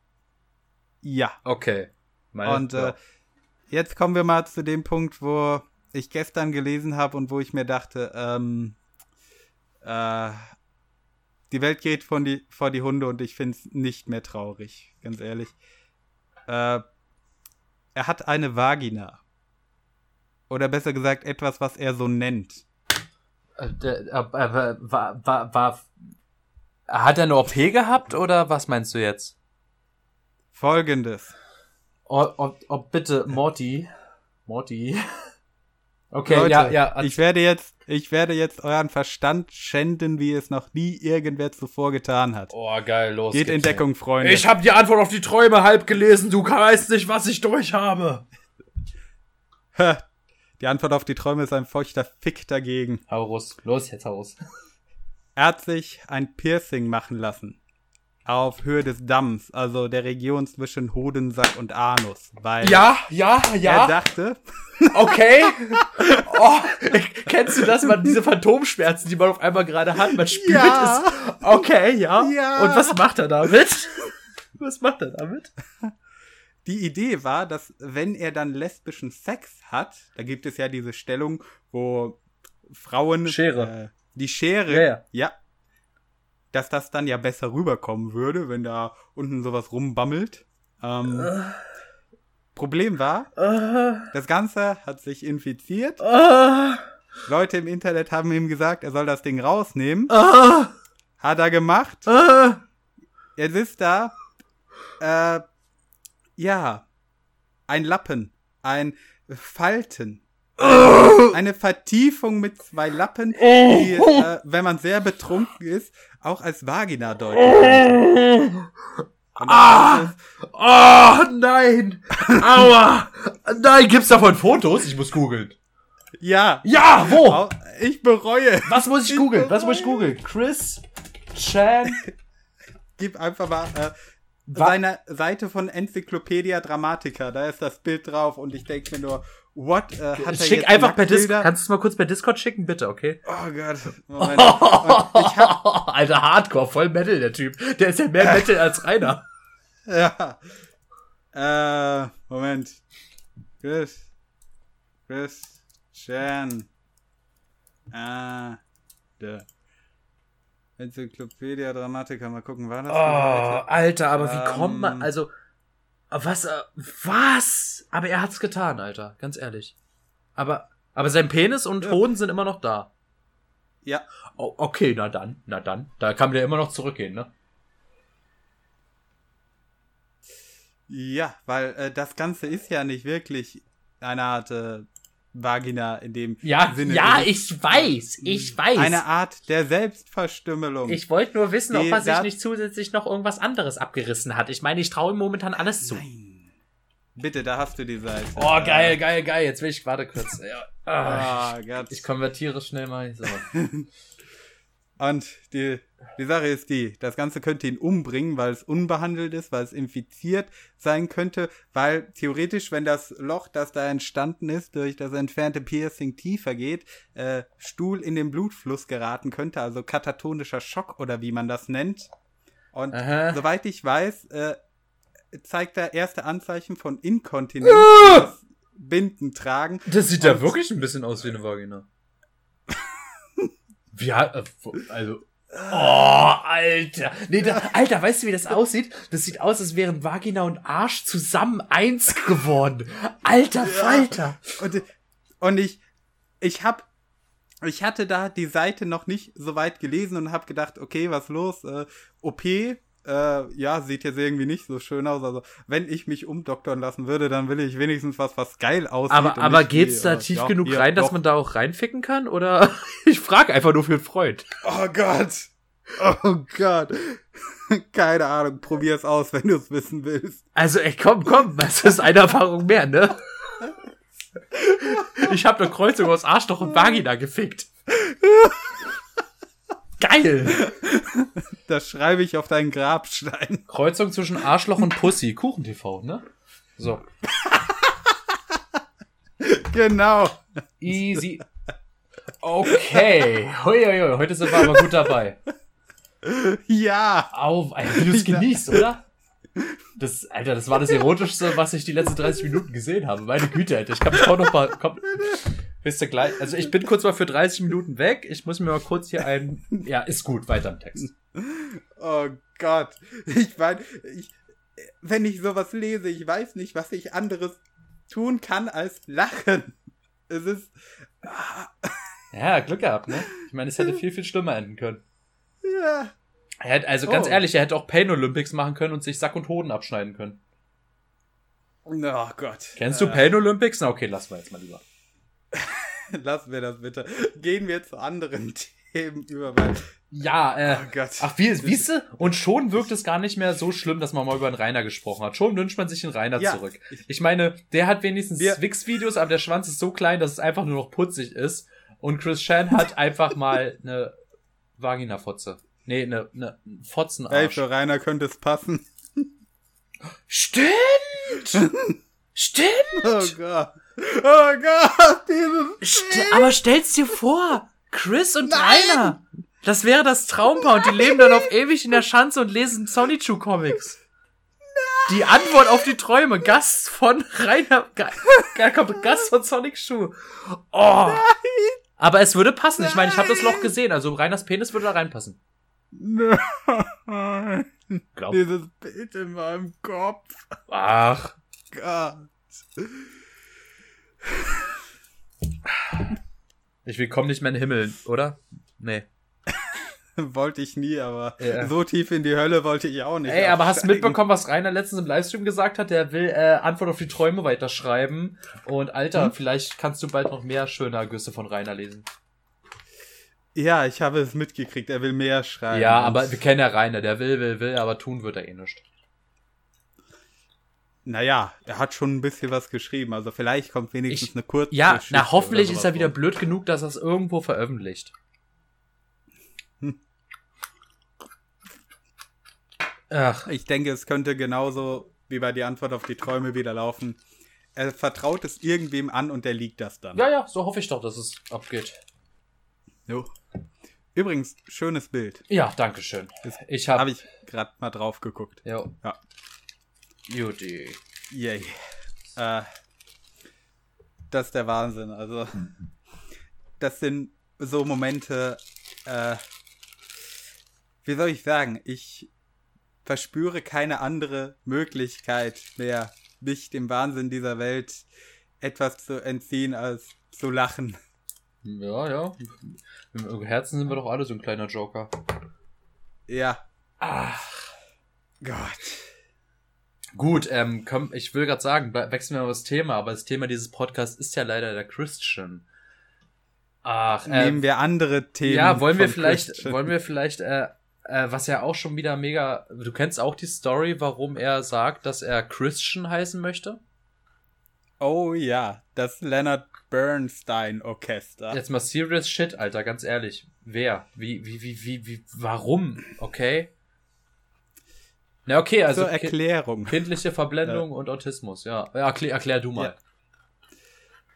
Ja. Okay. Meine, Und ja. äh, jetzt kommen wir mal zu dem Punkt, wo ich gestern gelesen habe und wo ich mir dachte, ähm, äh, die Welt geht von die, vor die Hunde und ich finde es nicht mehr traurig, ganz ehrlich. Äh, er hat eine Vagina. Oder besser gesagt, etwas, was er so nennt. Äh, der- äh, äh, war, war, war, hat er eine OP gehabt oder was meinst du jetzt? Folgendes. Oh, oh, oh bitte, Morty. Morty. Okay, Leute, ja, ja. ich werde jetzt, ich werde jetzt euren Verstand schänden, wie es noch nie irgendwer zuvor getan hat. oh, geil, los. Geht in. Deckung, Freunde. Ich habe die Antwort auf die Träume halb gelesen. Du weißt nicht, was ich durchhabe. Die Antwort auf die Träume ist ein feuchter Fick dagegen. Hau raus. Los, jetzt hau raus. Er hat sich ein Piercing machen lassen. Auf Höhe des Damms, also der Region zwischen Hodensack und Anus. Weil Ja, ja, er ja. dachte, Okay. Oh, kennst du das, man, diese Phantomschmerzen, die man auf einmal gerade hat? Man spürt Ja. es. Okay, ja. Ja. Und was macht er damit? Was macht er damit? Die Idee war, dass wenn er dann lesbischen Sex hat, da gibt es ja diese Stellung, wo Frauen Schere. Äh, die Schere, Ja, ja. ja, dass das dann ja besser rüberkommen würde, wenn da unten sowas rumbammelt. Ähm, Problem war, Uh, das Ganze hat sich infiziert. uh, Leute im Internet haben ihm gesagt, er soll das Ding rausnehmen. Hat er gemacht. Jetzt ist da, äh, ja, ein Lappen, ein Falten, eine Vertiefung mit zwei Lappen, die, äh, wenn man sehr betrunken ist, auch als Vagina deuten. das Ah! Oh, nein! Aua! Nein, gibt's davon Fotos? Ich muss googeln. ja, Ja, wo? ich bereue. Was muss ich googeln? Was muss ich googeln? Chris Chan. Gib einfach mal äh, Wa- seine Seite von Enzyklopädia Dramatica, da ist das Bild drauf und ich denke mir nur, what, äh, hat er Schick jetzt einfach per Discord. Kannst du es mal kurz per Discord schicken, bitte, okay? Oh Gott, Moment. Hab, Alter, Hardcore, voll Metal, der Typ. Der ist ja mehr Metal als Rainer. ja. Äh, Moment. Chris. Chris. Chan. Äh, de. Enzyklopädie Dramatica, mal gucken, war das? Oh, Alter, aber wie kommt man, Ähm. also, was, äh, was? Aber er hat's getan, Alter, ganz ehrlich. Aber, aber sein Penis und Ja. Hoden sind immer noch da. Ja, Oh, okay, na dann, na dann. Da kann der immer noch zurückgehen, ne? ja, weil äh, das Ganze ist ja nicht wirklich eine Art äh, Vagina in dem Ja, Sinne. ja, ich weiß, ich weiß. Eine Art der Selbstverstümmelung. ich wollte nur wissen, ob er sich nicht zusätzlich noch irgendwas anderes abgerissen hat. Ich meine, ich traue ihm momentan alles zu. Nein. Bitte, da hast du die Seite. Oh, geil, geil, geil. Jetzt will ich, warte kurz. Ja. Ah, Gott. ich konvertiere schnell mal. So. Und die, die Sache ist die, das Ganze könnte ihn umbringen, weil es unbehandelt ist, weil es infiziert sein könnte, weil theoretisch, wenn das Loch, das da entstanden ist, durch das entfernte Piercing tiefer geht, äh, Stuhl in den Blutfluss geraten könnte, also katatonischer Schock oder wie man das nennt. Und Aha. soweit ich weiß, äh, zeigt er erste Anzeichen von Inkontinenz, das Binden tragen. Das sieht ja wirklich ein bisschen aus wie eine Vagina. Hat, äh, also. Oh, Alter. Nee, da, Alter, weißt du, wie das aussieht? Das sieht aus, als wären Vagina und Arsch zusammen eins geworden. Alter Falter. Und, und ich, ich hab, ich hatte da die Seite noch nicht so weit gelesen und hab gedacht, okay, was los? Äh, OP, äh, ja, sieht jetzt irgendwie nicht so schön aus. Also, wenn ich mich umdoktern lassen würde, dann will ich wenigstens was, was geil aussieht. Aber, aber geht's wie, da äh, tief ja, genug hier, rein, dass doch. man da auch reinficken kann? Oder ich frage einfach nur für einen Freund. Oh Gott! Oh Gott! Keine Ahnung, probier's aus, wenn du es wissen willst. Also, ey, komm, komm, das ist eine Erfahrung mehr, ne? Ich habe eine Kreuzung aus Arschloch und Vagina gefickt. Geil. Das schreibe ich auf deinen Grabstein. Kreuzung zwischen Arschloch und Pussy. Kuchen-TV, ne? So. Genau. Easy. Okay. Hoi, hoi, hoi. Heute sind wir aber gut dabei. Ja. Auf, Alter, wie du es genießt, oder? Das, Alter, das war das Erotischste, was ich die letzten 30 Minuten gesehen habe. Meine Güte, Alter. Ich kann mich kaum noch mal. Bist du gleich? Also ich bin kurz mal für 30 Minuten weg. Ich muss mir mal kurz hier ein. Ja, ist gut, weiter im Text. Oh Gott. Ich meine, ich, wenn ich sowas lese, ich weiß nicht, was ich anderes tun kann als lachen. Es ist. Ja, Glück gehabt, ne? Ich meine, es hätte viel, viel schlimmer enden können. Ja. Er hätte, also ganz Oh. ehrlich, er hätte auch Pain Olympics machen können und sich Sack und Hoden abschneiden können. Oh Gott. Kennst du Äh, Pain Olympics? Na okay, lassen wir jetzt mal lieber. Lassen wir das bitte. Gehen wir zu anderen Themen über. Ja, äh. oh Gott. Ach, wie, siehst du? Und schon wirkt es gar nicht mehr so schlimm, dass man mal über einen Rainer gesprochen hat. Schon wünscht man sich einen Rainer Ja. zurück. Ich meine, der hat wenigstens Wir- Wix-Videos, aber der Schwanz ist so klein, dass es einfach nur noch putzig ist. Und Chris Chan hat einfach mal eine Vagina-Fotze. Nee, eine, eine Ey, Fotzenarsch. für Rainer könnte es passen. Stimmt! Stimmt! Oh Gott. Oh Gott. Dieses. St aber stell's dir vor, Chris und Rainer. Das wäre das Traumpaar und die leben dann auf ewig in der Schanze und lesen Sonic Shoe Comics. Die Antwort auf die Träume. Gast von Rainer. Gast von Sonic Shoe. Oh. Aber es würde passen. Ich meine, ich habe das Loch gesehen. Also Rainers Penis würde da reinpassen. Nein. Glaub. Dieses Bild in meinem Kopf. Ach. Gott. Ich willkommen nicht mehr in den Himmel, oder? Nee. Wollte ich nie, aber Ja. so tief in die Hölle wollte ich auch nicht. Ey, aber hast du mitbekommen, was Rainer letztens im Livestream gesagt hat? Der will äh, Antwort auf die Träume weiterschreiben. Und Alter, Hm? vielleicht kannst du bald noch mehr schöne Ergüsse von Rainer lesen. Ja, ich habe es mitgekriegt. Er will mehr schreiben. ja, aber wir kennen ja Rainer. Der will, will, will, aber tun wird er eh nicht. Naja, er hat schon ein bisschen was geschrieben. Also vielleicht kommt wenigstens Ich- eine kurze Ja, Geschichte na hoffentlich ist er wieder raus. blöd genug, dass er es irgendwo veröffentlicht. Hm. Ach, Ich denke, es könnte genauso wie bei die Antwort auf die Träume wieder laufen. Er vertraut es irgendwem an und der liegt das dann. ja, ja, so hoffe ich doch, dass es abgeht. Jo. Übrigens, schönes Bild. Ja, danke schön. Das Ich hab, Habe ich gerade mal drauf geguckt. jo. Ja. Juti. Yay. Äh, das ist der Wahnsinn. Also, das sind so Momente, äh, wie soll ich sagen, ich verspüre keine andere Möglichkeit mehr, mich dem Wahnsinn dieser Welt etwas zu entziehen, als zu lachen. Ja, ja. Im Herzen sind wir doch alle so ein kleiner Joker. Ja. Ach. Gott. Gut, ähm, komm, ich will gerade sagen, wechseln wir mal das Thema, aber das Thema dieses Podcasts ist ja leider der Christian. Ach, äh, nehmen wir andere Themen. Ja, wollen wir vielleicht, Christian. wollen wir vielleicht, äh, äh, was ja auch schon wieder mega, du kennst auch die Story, warum er sagt, dass er Christian heißen möchte? Oh ja, das Leonard Bernstein Orchester. Jetzt mal serious shit, Alter, ganz ehrlich. Wer? Wie, wie, wie, wie, wie, warum? Okay? Na, okay, also. Zur Erklärung. Kindliche Verblendung ja. und Autismus, ja. erklär, erklär du mal.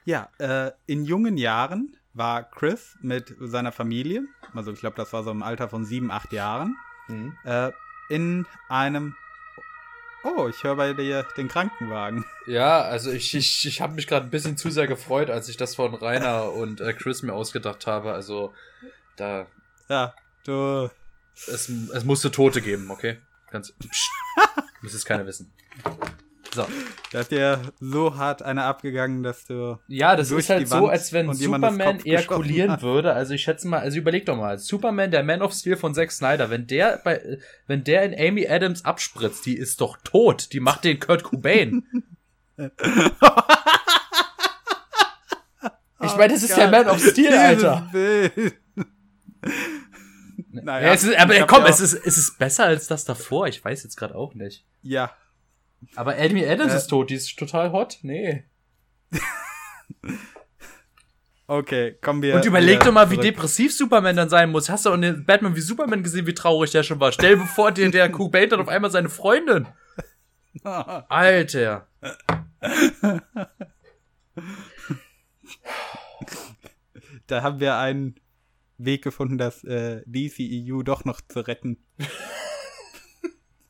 Ja, ja äh, in jungen Jahren war Chris mit seiner Familie, also ich glaube, das war so im Alter von sieben, acht Jahren, mhm. äh, in einem Oh, ich höre bei dir den Krankenwagen. Ja, also ich, ich, ich habe mich gerade ein bisschen zu sehr gefreut, als ich das von Rainer und äh, Chris mir ausgedacht habe. Also da. Ja, du. Es, es musste Tote geben, okay? Ganz. Psst. Muss es keiner wissen. So. Da ist dir so hart einer abgegangen, dass du. Ja, das ist halt so, als wenn Superman ejakulieren würde. Also ich schätze mal, also überleg doch mal, Superman, der Man of Steel von Zack Snyder, wenn der bei, wenn der in Amy Adams abspritzt, die ist doch tot. Die macht den Kurt Cobain. ich meine, das ist der Man of Steel, Alter. Naja, ja, es ist, aber komm, es ist, es ist besser als das davor. Ich weiß jetzt gerade auch nicht. Ja. Aber Amy Adams äh, ist tot, die ist total hot. Nee. okay, kommen wir. Und überleg doch mal, zurück. wie depressiv Superman dann sein muss. Hast du auch in Batman wie Superman gesehen, wie traurig der schon war? Stell dir vor, der, der Cobain dann auf einmal seine Freundin. Alter. da haben wir einen Weg gefunden, das äh, DCEU doch noch zu retten.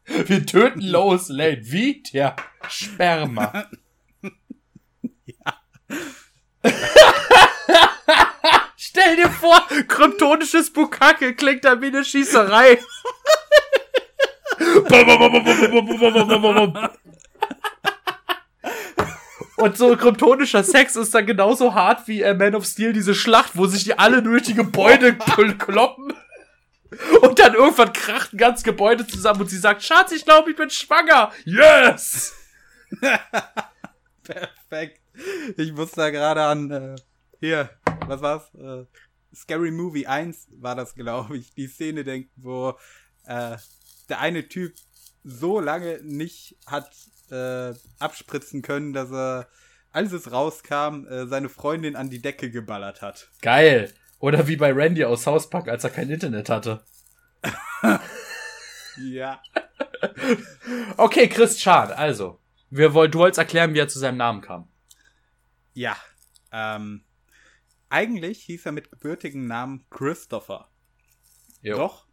Wir töten Lois Lane wie der Sperma. ja. Stell dir vor, kryptonisches Bukake klingt da wie eine Schießerei. Und so kryptonischer Sex ist dann genauso hart wie äh, Man of Steel, diese Schlacht, wo sich die alle durch die Gebäude kloppen. Und dann irgendwann kracht ein ganzes Gebäude zusammen und sie sagt, Schatz, ich glaube, ich bin schwanger. Yes! Perfekt. Ich muss da gerade an, äh, hier, was war's? Äh, Scary Movie 1 war das, glaube ich, die Szene denken, wo äh, der eine Typ so lange nicht hat äh, abspritzen können, dass er, als es rauskam, äh, seine Freundin an die Decke geballert hat. Geil. Oder wie bei Randy aus South Park, als er kein Internet hatte. ja. okay, Chris Chan, also. Wir wollen, du wolltest erklären, wie er zu seinem Namen kam. Ja. Ähm, eigentlich hieß er mit gebürtigen Namen Christopher. Jo. Doch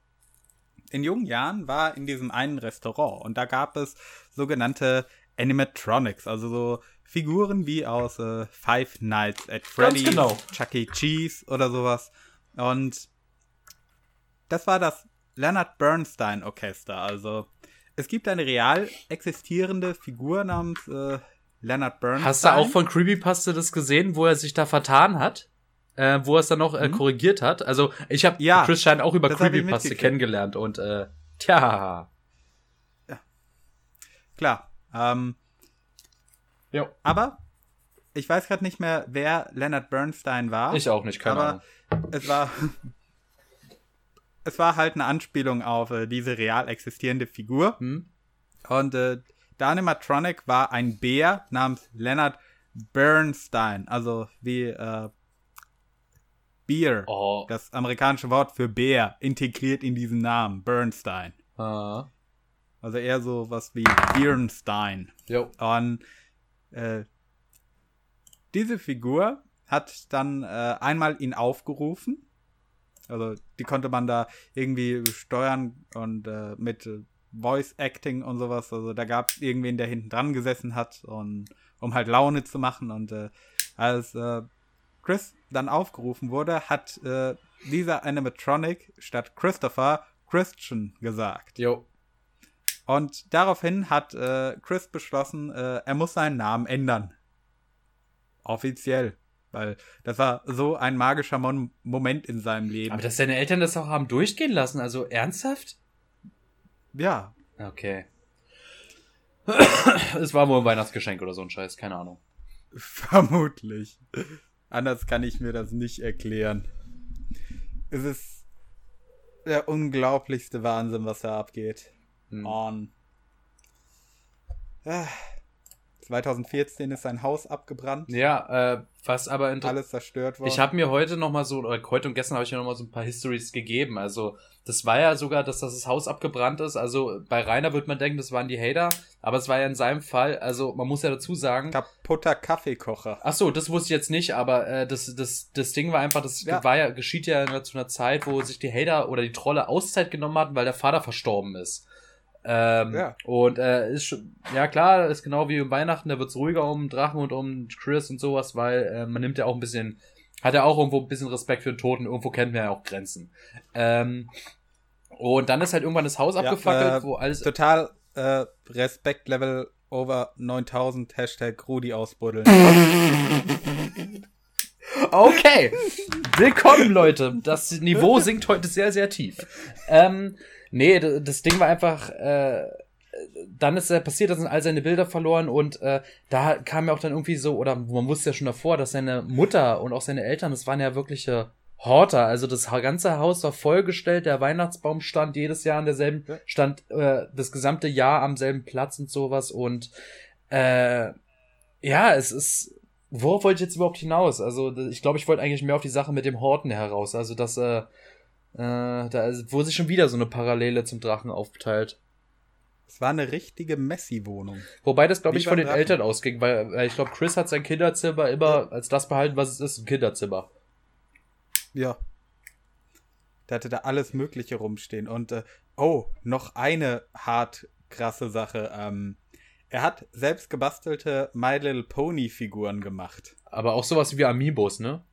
in jungen Jahren war in diesem einen Restaurant und da gab es sogenannte Animatronics, also so Figuren wie aus äh, Five Nights at Freddy's, genau. Chuck E. Cheese oder sowas. Und das war das Leonard Bernstein Orchester. Also es gibt eine real existierende Figur namens äh, Leonard Bernstein. Hast du auch von Creepypasta das gesehen, wo er sich da vertan hat? Äh, wo er es dann noch äh, mhm. korrigiert hat. Also ich habe ja, Chris Shine auch über Creepypasta kennengelernt und äh, tja. Ja. Klar. Ähm, Jo. Aber ich weiß gerade nicht mehr, wer Leonard Bernstein war. Ich auch nicht, keine aber Ahnung. Es war, es war halt eine Anspielung auf äh, diese real existierende Figur. Hm. Und äh, der Animatronic war ein Bär namens Leonard Bernstein. Also wie äh, Beer. Oh. Das amerikanische Wort für Bär integriert in diesen Namen. Bernstein. Ah. Also eher so was wie Bernstein. Jo. Und äh, diese Figur hat dann äh, einmal ihn aufgerufen. Also die konnte man da irgendwie steuern und äh, mit Voice Acting und sowas. Also da gab es irgendwen, der hinten dran gesessen hat und um halt Laune zu machen. Und äh, als äh, Chris dann aufgerufen wurde, hat äh, dieser Animatronic statt Christopher Christian gesagt. Jo. Und daraufhin hat äh, Chris beschlossen, äh, er muss seinen Namen ändern. Offiziell. Weil das war so ein magischer Mon Moment in seinem Leben. Aber dass seine Eltern das auch haben durchgehen lassen, also ernsthaft? Ja. Okay. es war wohl ein Weihnachtsgeschenk oder so ein Scheiß, keine Ahnung. Vermutlich. Anders kann ich mir das nicht erklären. Es ist der unglaublichste Wahnsinn, was da abgeht. Hm. On. Ah. 2014 ist sein Haus abgebrannt. Ja, äh, was aber alles zerstört worden. Ich habe mir heute noch mal so oder heute und gestern habe ich mir noch mal so ein paar Histories gegeben. Also das war ja sogar, dass das Haus abgebrannt ist. Also bei Rainer wird man denken, das waren die Hater, aber es war ja in seinem Fall. Also man muss ja dazu sagen. Kaputter Kaffeekocher. Ach so, das wusste ich jetzt nicht, aber äh, das das das Ding war einfach, das ja. war ja geschieht ja zu einer Zeit, wo sich die Hater oder die Trolle Auszeit genommen hatten, weil der Vater verstorben ist. Ähm, ja. Und äh, ist schon, ja klar, ist genau wie um Weihnachten, da wird's ruhiger um Drachen und um Chris und sowas, weil äh, man nimmt ja auch ein bisschen, hat ja auch irgendwo ein bisschen Respekt für den Toten, irgendwo kennt man ja auch Grenzen. Ähm, und dann ist halt irgendwann das Haus ja, abgefackelt, äh, wo alles. Total äh, Respekt-Level over 9000, Hashtag Rudi ausbuddeln. okay. Willkommen, Leute. Das Niveau sinkt heute sehr, sehr tief. Ähm, Nee, das Ding war einfach, äh, dann ist er passiert, da sind all seine Bilder verloren und äh, da kam ja auch dann irgendwie so, oder man wusste ja schon davor, dass seine Mutter und auch seine Eltern, das waren ja wirkliche Horter. Also das ganze Haus war vollgestellt, der Weihnachtsbaum stand jedes Jahr an derselben, stand äh, das gesamte Jahr am selben Platz und sowas und äh, ja, es ist. Worauf wollte ich jetzt überhaupt hinaus? Also, ich glaube, ich wollte eigentlich mehr auf die Sache mit dem Horten heraus. Also, dass äh, äh, da wurde sich schon wieder so eine Parallele zum Drachen aufgeteilt. Es war eine richtige Messi-Wohnung. Wobei das, glaube ich, von den Drachen. Eltern ausging, weil äh, ich glaube, Chris hat sein Kinderzimmer immer als das behalten, was es ist, ein Kinderzimmer. Ja. Der hatte da alles Mögliche rumstehen. Und, äh, oh, noch eine hart krasse Sache. Ähm, er hat selbst gebastelte My Little Pony Figuren gemacht. Aber auch sowas wie Amiibos, ne?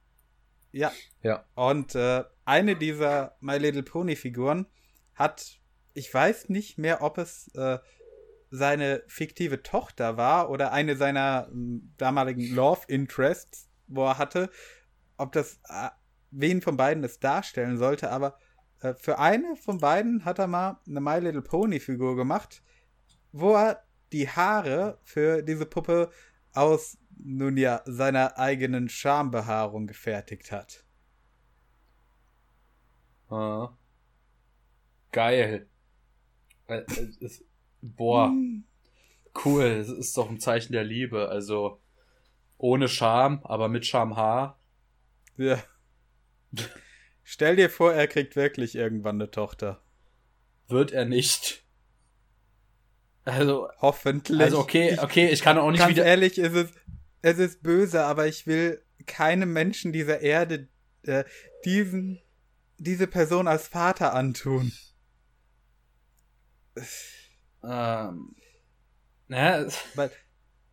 Ja. Ja. Und äh, eine dieser My Little Pony Figuren hat, ich weiß nicht mehr, ob es äh, seine fiktive Tochter war oder eine seiner äh, damaligen Love Interests, wo er hatte, ob das äh, wen von beiden es darstellen sollte, aber äh, für eine von beiden hat er mal eine My Little Pony Figur gemacht, wo er die Haare für diese Puppe aus nun ja seiner eigenen Schambehaarung gefertigt hat. Ah. Geil. Äh, es, boah. Hm. Cool. Es ist doch ein Zeichen der Liebe. Also ohne Scham, aber mit Schamhaar. Ja. Stell dir vor, er kriegt wirklich irgendwann eine Tochter. Wird er nicht. Also hoffentlich. Also okay, okay, ich kann auch nicht Ganz wieder. ehrlich, ist es, es ist böse, aber ich will keinem Menschen dieser Erde äh, diesen diese Person als Vater antun? Ähm, ja. Weil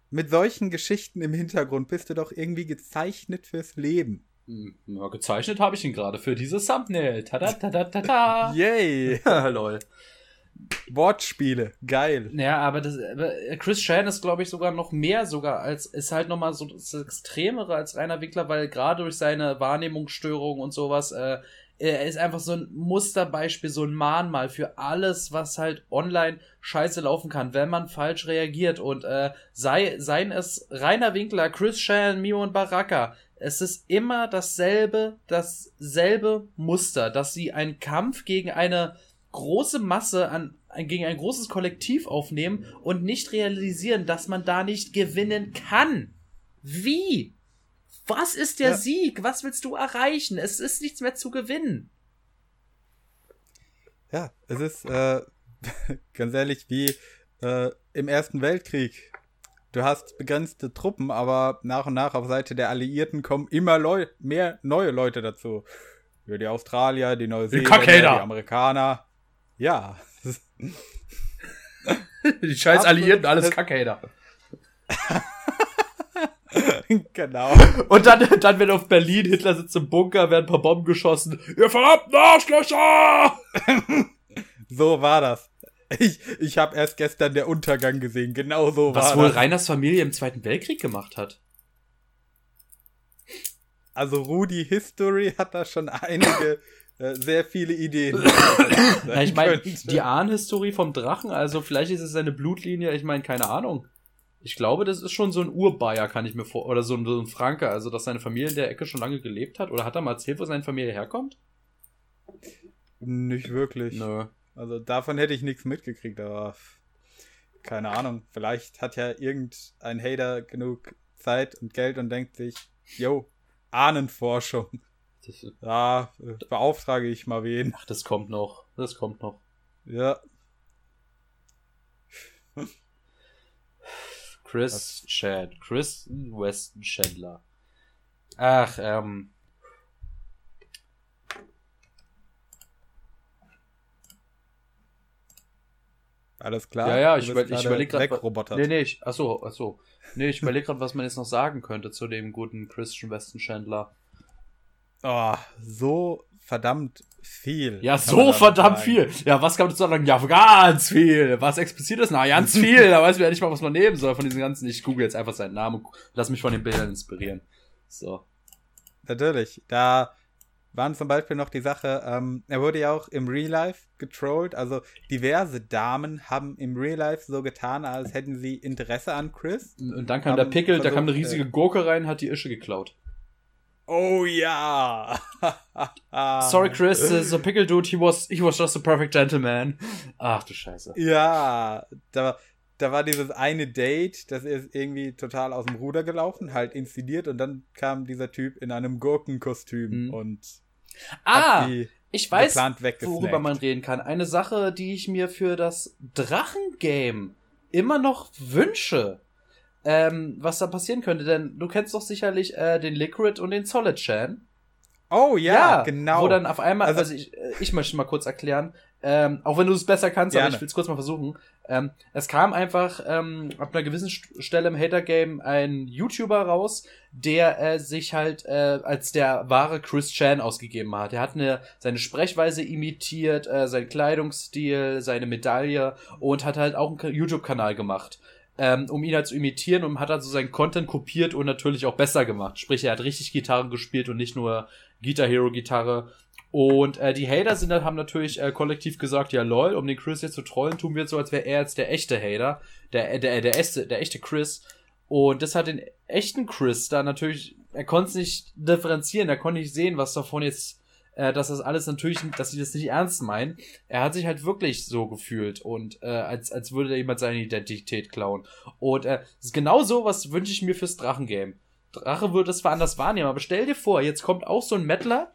mit solchen Geschichten im Hintergrund bist du doch irgendwie gezeichnet fürs Leben. Hm, ja, gezeichnet habe ich ihn gerade für dieses Thumbnail. Tada, tada, tada. Yay. Lol. Wortspiele, geil. Ja, aber das, Chris Chan ist, glaube ich, sogar noch mehr sogar als, ist halt nochmal so das Extremere als Rainer Wickler, weil gerade durch seine Wahrnehmungsstörung und sowas, äh, er ist einfach so ein Musterbeispiel, so ein Mahnmal für alles, was halt online scheiße laufen kann, wenn man falsch reagiert. Und äh, sei, seien es Rainer Winkler, Chris Chan, Mio und Baraka, es ist immer dasselbe, dasselbe Muster, dass sie einen Kampf gegen eine große Masse an gegen ein großes Kollektiv aufnehmen und nicht realisieren, dass man da nicht gewinnen kann. Wie? Was ist der ja. Sieg? Was willst du erreichen? Es ist nichts mehr zu gewinnen. Ja, es ist äh, ganz ehrlich wie äh, im Ersten Weltkrieg. Du hast begrenzte Truppen, aber nach und nach auf Seite der Alliierten kommen immer Leu mehr neue Leute dazu. Ja, die Australier, die Neuseeländer, die, die Amerikaner. Ja. die scheiß Alliierten, alles Kackhater. genau. Und dann, dann, wenn auf Berlin Hitler sitzt im Bunker, werden ein paar Bomben geschossen. Ihr verdammten Arschlöcher! So war das. Ich, ich habe erst gestern der Untergang gesehen. Genau so Was war wohl das. Reiners Familie im Zweiten Weltkrieg gemacht hat. Also Rudi History hat da schon einige, äh, sehr viele Ideen. Ja, ich meine, die Ahnenhistorie vom Drachen, also vielleicht ist es seine Blutlinie, ich meine, keine Ahnung. Ich glaube, das ist schon so ein Urbayer, kann ich mir vor, oder so ein, so ein Franke, also dass seine Familie in der Ecke schon lange gelebt hat. Oder hat er mal erzählt, wo seine Familie herkommt? Nicht wirklich. Nö. Also davon hätte ich nichts mitgekriegt, aber keine Ahnung. Vielleicht hat ja irgendein Hater genug Zeit und Geld und denkt sich, yo, Ahnenforschung. Das, Da beauftrage ich mal wen. ach, das kommt noch. Das kommt noch. Ja, Chris Chad. Chris Weston Chandler. Ach, ähm. alles klar. Ja, ja, ich, über, ich überlege gerade. Nee, nee, ich, achso, achso. Nee, ich überlege gerade, was man jetzt noch sagen könnte zu dem guten Christian Weston Chandler. Oh, so verdammt viel. Ja, so verdammt sagen. viel. Ja, was kann man dazu sagen? Ja, ganz viel. Was explizit ist? Na, ganz viel. Da weiß man ja nicht mal, was man nehmen soll von diesen ganzen. Ich google jetzt einfach seinen Namen. Lass mich von den Bildern inspirieren. So. Natürlich. Da waren zum Beispiel noch die Sache, ähm, er wurde ja auch im Real Life getrollt. Also diverse Damen haben im Real Life so getan, als hätten sie Interesse an Chris. Und dann kam der Pickel, da kam eine riesige Gurke rein, hat die Ische geklaut. Oh ja! Sorry, Chris, uh, the Pickle Dude, he was, he was just a perfect gentleman. Ach du Scheiße. Ja, da, da war dieses eine Date, das ist irgendwie total aus dem Ruder gelaufen, halt inszeniert und dann kam dieser Typ in einem Gurkenkostüm Mhm. und Ah, ich weiß, worüber man reden kann. Eine Sache, die ich mir für das Drachengame immer noch wünsche, ähm, was da passieren könnte, denn du kennst doch sicherlich äh, den Liquid und den Solid Chan. Oh ja, genau. Wo dann auf einmal, also, Also- ich, äh, ich möchte mal kurz erklären, ähm, auch wenn du es besser kannst, aber Gerne. ich will es kurz mal versuchen. Ähm, es kam einfach ähm, ab einer gewissen St Stelle im Hater-Game ein YouTuber raus, der äh, sich halt äh, als der wahre Chris Chan ausgegeben hat. Er hat eine, seine Sprechweise imitiert, äh, seinen Kleidungsstil, seine Medaille und hat halt auch einen YouTube-Kanal gemacht. Ähm, um ihn halt zu imitieren und hat also seinen Content kopiert und natürlich auch besser gemacht. Sprich, er hat richtig Gitarre gespielt und nicht nur Guitar Hero Gitarre. Und äh, die Hater sind, haben natürlich äh, kollektiv gesagt, ja lol, um den Chris jetzt zu trollen, tun wir jetzt so, als wäre er jetzt der echte Hater, der, der, der, echte, der echte Chris. Und das hat den echten Chris da natürlich, er konnte es nicht differenzieren, er konnte nicht sehen, was davon jetzt, äh, dass das alles natürlich, dass sie das nicht ernst meinen. Er hat sich halt wirklich so gefühlt und äh, als, als würde jemand seine Identität klauen. Und äh, genau so, was wünsche ich mir fürs Drachengame. Drache würde es zwar anders wahrnehmen, aber stell dir vor, jetzt kommt auch so ein Mettler,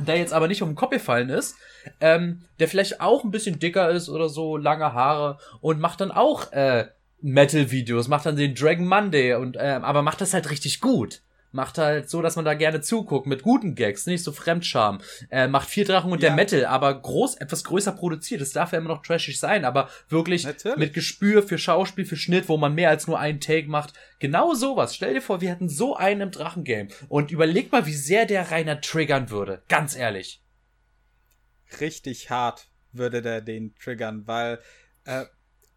der jetzt aber nicht auf den Kopf gefallen ist, ähm, der vielleicht auch ein bisschen dicker ist oder so, lange Haare und macht dann auch äh, Metal-Videos, macht dann den Dragon Monday und äh, aber macht das halt richtig gut. Macht halt so, dass man da gerne zuguckt, mit guten Gags, nicht so Fremdscham. Äh, macht vier Drachen und der Ja. Metal, aber groß, etwas größer produziert. Das darf ja immer noch trashig sein, aber wirklich Natürlich. mit Gespür für Schauspiel, für Schnitt, wo man mehr als nur einen Take macht. Genau sowas. Stell dir vor, wir hätten so einen im Drachengame. Und überleg mal, wie sehr der Rainer triggern würde. Ganz ehrlich. richtig hart würde der den triggern, weil äh,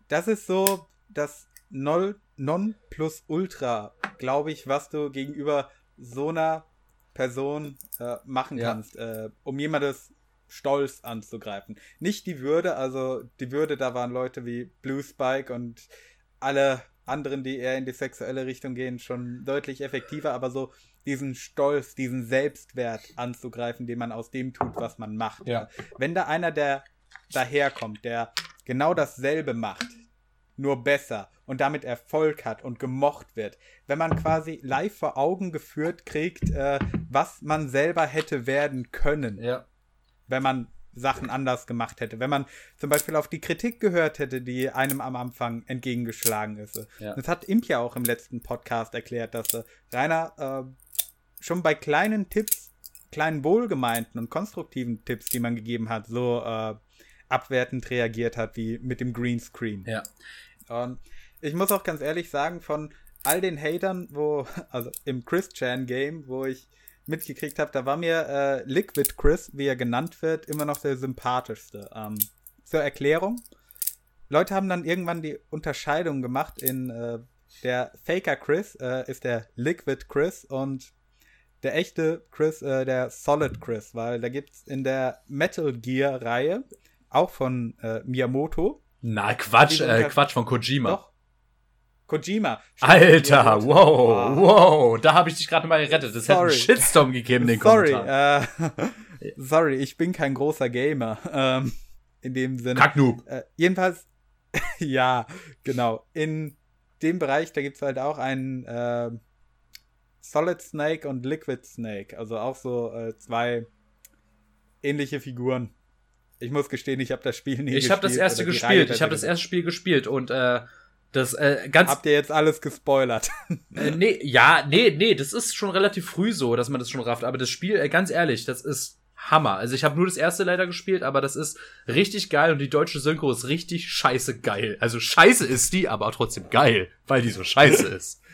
das ist so das Non plus Ultra, glaube ich, was du gegenüber so einer Person äh, machen Ja. kannst, äh, um jemandes Stolz anzugreifen. Nicht die Würde, also die Würde, da waren Leute wie Blue Spike und alle anderen, die eher in die sexuelle Richtung gehen, schon deutlich effektiver, aber so diesen Stolz, diesen Selbstwert anzugreifen, den man aus dem tut, was man macht. Ja. Wenn da einer, der daherkommt, der genau dasselbe macht, nur besser und damit Erfolg hat und gemocht wird, wenn man quasi live vor Augen geführt kriegt, äh, was man selber hätte werden können, Ja. wenn man Sachen anders gemacht hätte. Wenn man zum Beispiel auf die Kritik gehört hätte, die einem am Anfang entgegengeschlagen ist. Ja. Das hat Imp ja auch im letzten Podcast erklärt, dass äh, Rainer äh, schon bei kleinen Tipps, kleinen wohlgemeinten und konstruktiven Tipps, die man gegeben hat, so äh, abwertend reagiert hat, wie mit dem Greenscreen. Ja. Und ich muss auch ganz ehrlich sagen, von all den Hatern, wo, also im Chris-Chan-Game, wo ich mitgekriegt habe, da war mir äh, Liquid Chris, wie er genannt wird, immer noch der sympathischste. Ähm, zur Erklärung. Leute haben dann irgendwann die Unterscheidung gemacht in äh, der Faker Chris äh, ist der Liquid Chris und der echte Chris äh, der Solid Chris, weil da gibt es in der Metal Gear Reihe auch von äh, Miyamoto. Na, Quatsch, äh, Quatsch von Kojima. Doch. Kojima. Alter, wow, wow, da habe ich dich gerade mal gerettet. Das sorry. hätte einen Shitstorm gegeben, den sorry, Kommentar. Äh, sorry, ich bin kein großer Gamer. Ähm, in dem Sinne. Kacknoob. Äh, jedenfalls, ja, genau. In dem Bereich, da gibt es halt auch einen äh, Solid Snake und Liquid Snake. Also auch so äh, zwei ähnliche Figuren. Ich muss gestehen, ich habe das Spiel nie ich gespielt. Ich habe das erste gespielt. Ich habe das erste Spiel gespielt und äh, das äh, ganz. Habt ihr jetzt alles gespoilert? äh, nee, ja, nee, nee, das ist schon relativ früh so, dass man das schon rafft. Aber das Spiel, äh, ganz ehrlich, das ist Hammer. Also ich habe nur das erste leider gespielt, aber das ist richtig geil und die deutsche Synchro ist richtig scheiße geil. Also scheiße ist die, aber trotzdem geil, weil die so scheiße ist.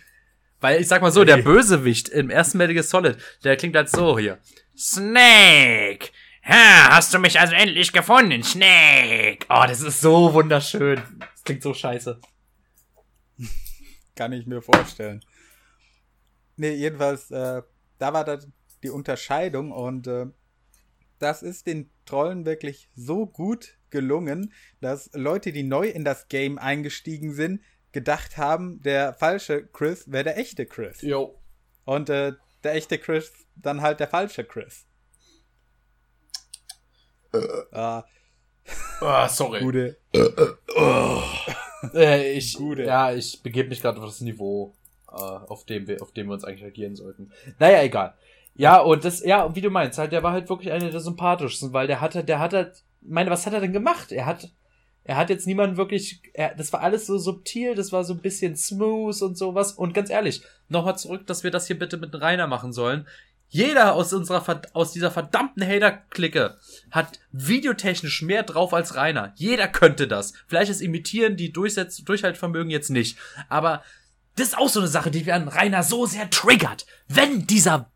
Weil ich sag mal so, der Bösewicht im ersten Metal Gear Solid, der klingt halt so hier. Snake! Ha, hast du mich also endlich gefunden, Snake? Oh, das ist so wunderschön. Das klingt so scheiße. Kann ich mir vorstellen. Nee, jedenfalls, äh, da war da die Unterscheidung und äh, das ist den Trollen wirklich so gut gelungen, dass Leute, die neu in das Game eingestiegen sind, gedacht haben, der falsche Chris wäre der echte Chris. Jo. Und äh, der echte Chris dann halt der falsche Chris. Äh. Ah. Ah, sorry. Gute. oh. äh, ich, Gute. Ja, ich begebe mich gerade auf das Niveau, äh, auf, dem wir, auf dem wir uns eigentlich agieren sollten. Naja, egal. Ja, und das, ja, wie du meinst, halt, der war halt wirklich einer der sympathischsten, weil der hatte, der hat halt, meine, was hat er denn gemacht? Er hat, er hat jetzt niemanden wirklich, er, das war alles so subtil, das war so ein bisschen smooth und sowas. Und ganz ehrlich, nochmal zurück, dass wir das hier bitte mit Rainer machen sollen. Jeder aus unserer, aus dieser verdammten Hater-Clique hat videotechnisch mehr drauf als Rainer. Jeder könnte das. Vielleicht ist Imitieren die Durchsetz Durchhaltvermögen jetzt nicht. Aber das ist auch so eine Sache, die wir an Rainer so sehr triggert. Wenn dieser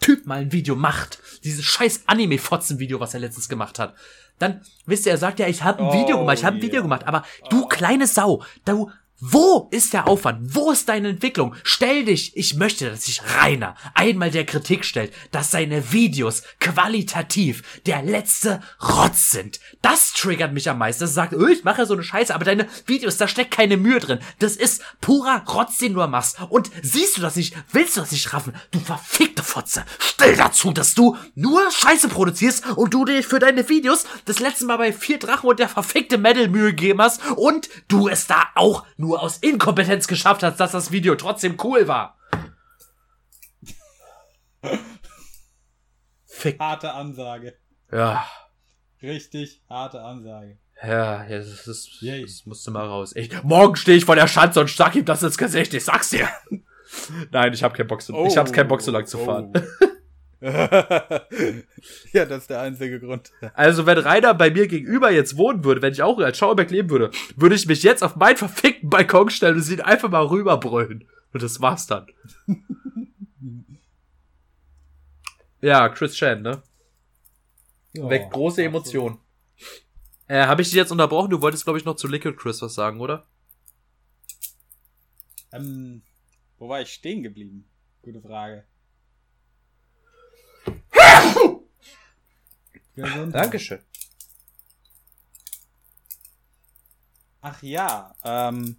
Typ mal ein Video macht, dieses scheiß Anime-Fotzen-Video, was er letztens gemacht hat, dann, wisst ihr, er sagt ja, ich habe ein Video oh, gemacht, ich habe ein Video gemacht, aber du kleine Sau, du wo ist der Aufwand? Wo ist deine Entwicklung? Stell dich, ich möchte, dass sich Rainer einmal der Kritik stellt, dass seine Videos qualitativ der letzte Rotz sind. Das triggert mich am meisten. Das sagt, oh, ich mache so eine Scheiße, aber deine Videos, da steckt keine Mühe drin. Das ist purer Rotz, den du machst. Und siehst du das nicht? Willst du das nicht raffen? Du verfickte Fotze. Stell dazu, dass du nur Scheiße produzierst und du dir für deine Videos das letzte Mal bei vier Drachen und der verfickte Metal Mühe gegeben hast und du es da auch nur aus Inkompetenz geschafft hast, dass das Video trotzdem cool war. Fick. Harte Ansage. Ja. Richtig harte Ansage. Ja, ja das, ist, das musste mal raus. Ich, morgen stehe ich vor der Schanze und sag ihm das ins Gesicht. Ich sag's dir. Nein, ich hab keinen Bock so, oh, ich hab's keinen Bock so lang zu fahren. Oh. ja, das ist der einzige Grund. Also, wenn Rainer bei mir gegenüber jetzt wohnen würde, wenn ich auch als Schauerberg leben würde, würde ich mich jetzt auf meinen verfickten Balkon stellen und ihn einfach mal rüberbrüllen. Und das war's dann. ja, Chris Chan, ne? Oh, Weckt große Emotionen. Äh, habe ich dich jetzt unterbrochen? Du wolltest, glaube ich, noch zu Liquid Chris was sagen, oder? Ähm, wo war ich stehen geblieben? Gute Frage. Dankeschön. Ach ja, ähm,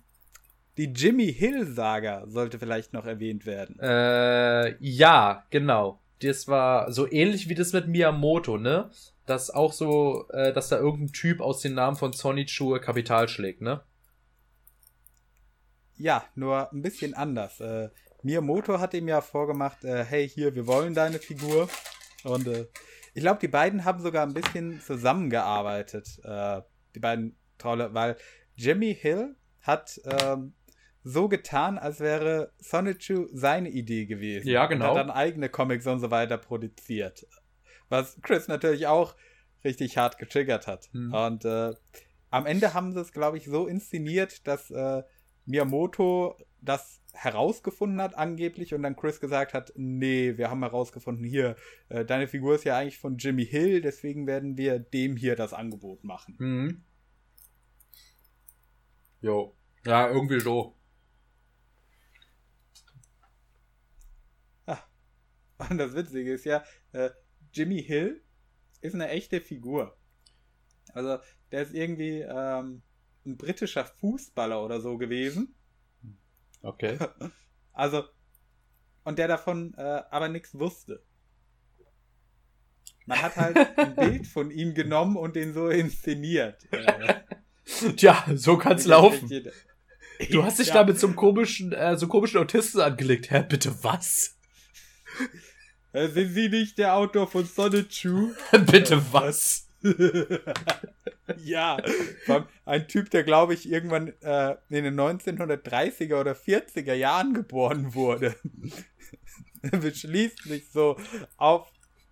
die Jimmy Hill-Saga sollte vielleicht noch erwähnt werden. Äh, ja, genau. Das war so ähnlich wie das mit Miyamoto, ne? Das auch so, äh, dass da irgendein Typ aus den Namen von Sonichu Kapital schlägt, ne? Ja, nur ein bisschen anders. Äh, Miyamoto hat ihm ja vorgemacht, äh, hey, hier, wir wollen deine Figur. Und äh, ich glaube, die beiden haben sogar ein bisschen zusammengearbeitet, äh, die beiden Trolle, weil Jimmy Hill hat ähm, so getan, als wäre Sonichu seine Idee gewesen. Ja, genau. Und hat dann eigene Comics und so weiter produziert. Was Chris natürlich auch richtig hart getriggert hat. Hm. Und äh, am Ende haben sie es, glaube ich, so inszeniert, dass äh, Miyamoto das herausgefunden hat, angeblich, und dann Chris gesagt hat, nee, wir haben herausgefunden, hier, äh, deine Figur ist ja eigentlich von Jimmy Hill, deswegen werden wir dem hier das Angebot machen. Mhm. Jo. Ja, irgendwie so. Ah. Und das Witzige ist ja, äh, Jimmy Hill ist eine echte Figur. Also, der ist irgendwie ähm, ein britischer Fußballer oder so gewesen. Okay. Also, und der davon äh, aber nichts wusste. Man hat halt ein Bild von ihm genommen und den so inszeniert. Äh, Tja, so kann's laufen. Du hast dich Ja. da mit so einem komischen, äh, so komischen Autisten angelegt. Hä, bitte was? Äh, Sind Sie nicht der Autor von Sonichu? bitte was? ja. Ein Typ, der, glaube ich, irgendwann äh, in den 1930er oder 40er Jahren geboren wurde. Beschließt sich so auf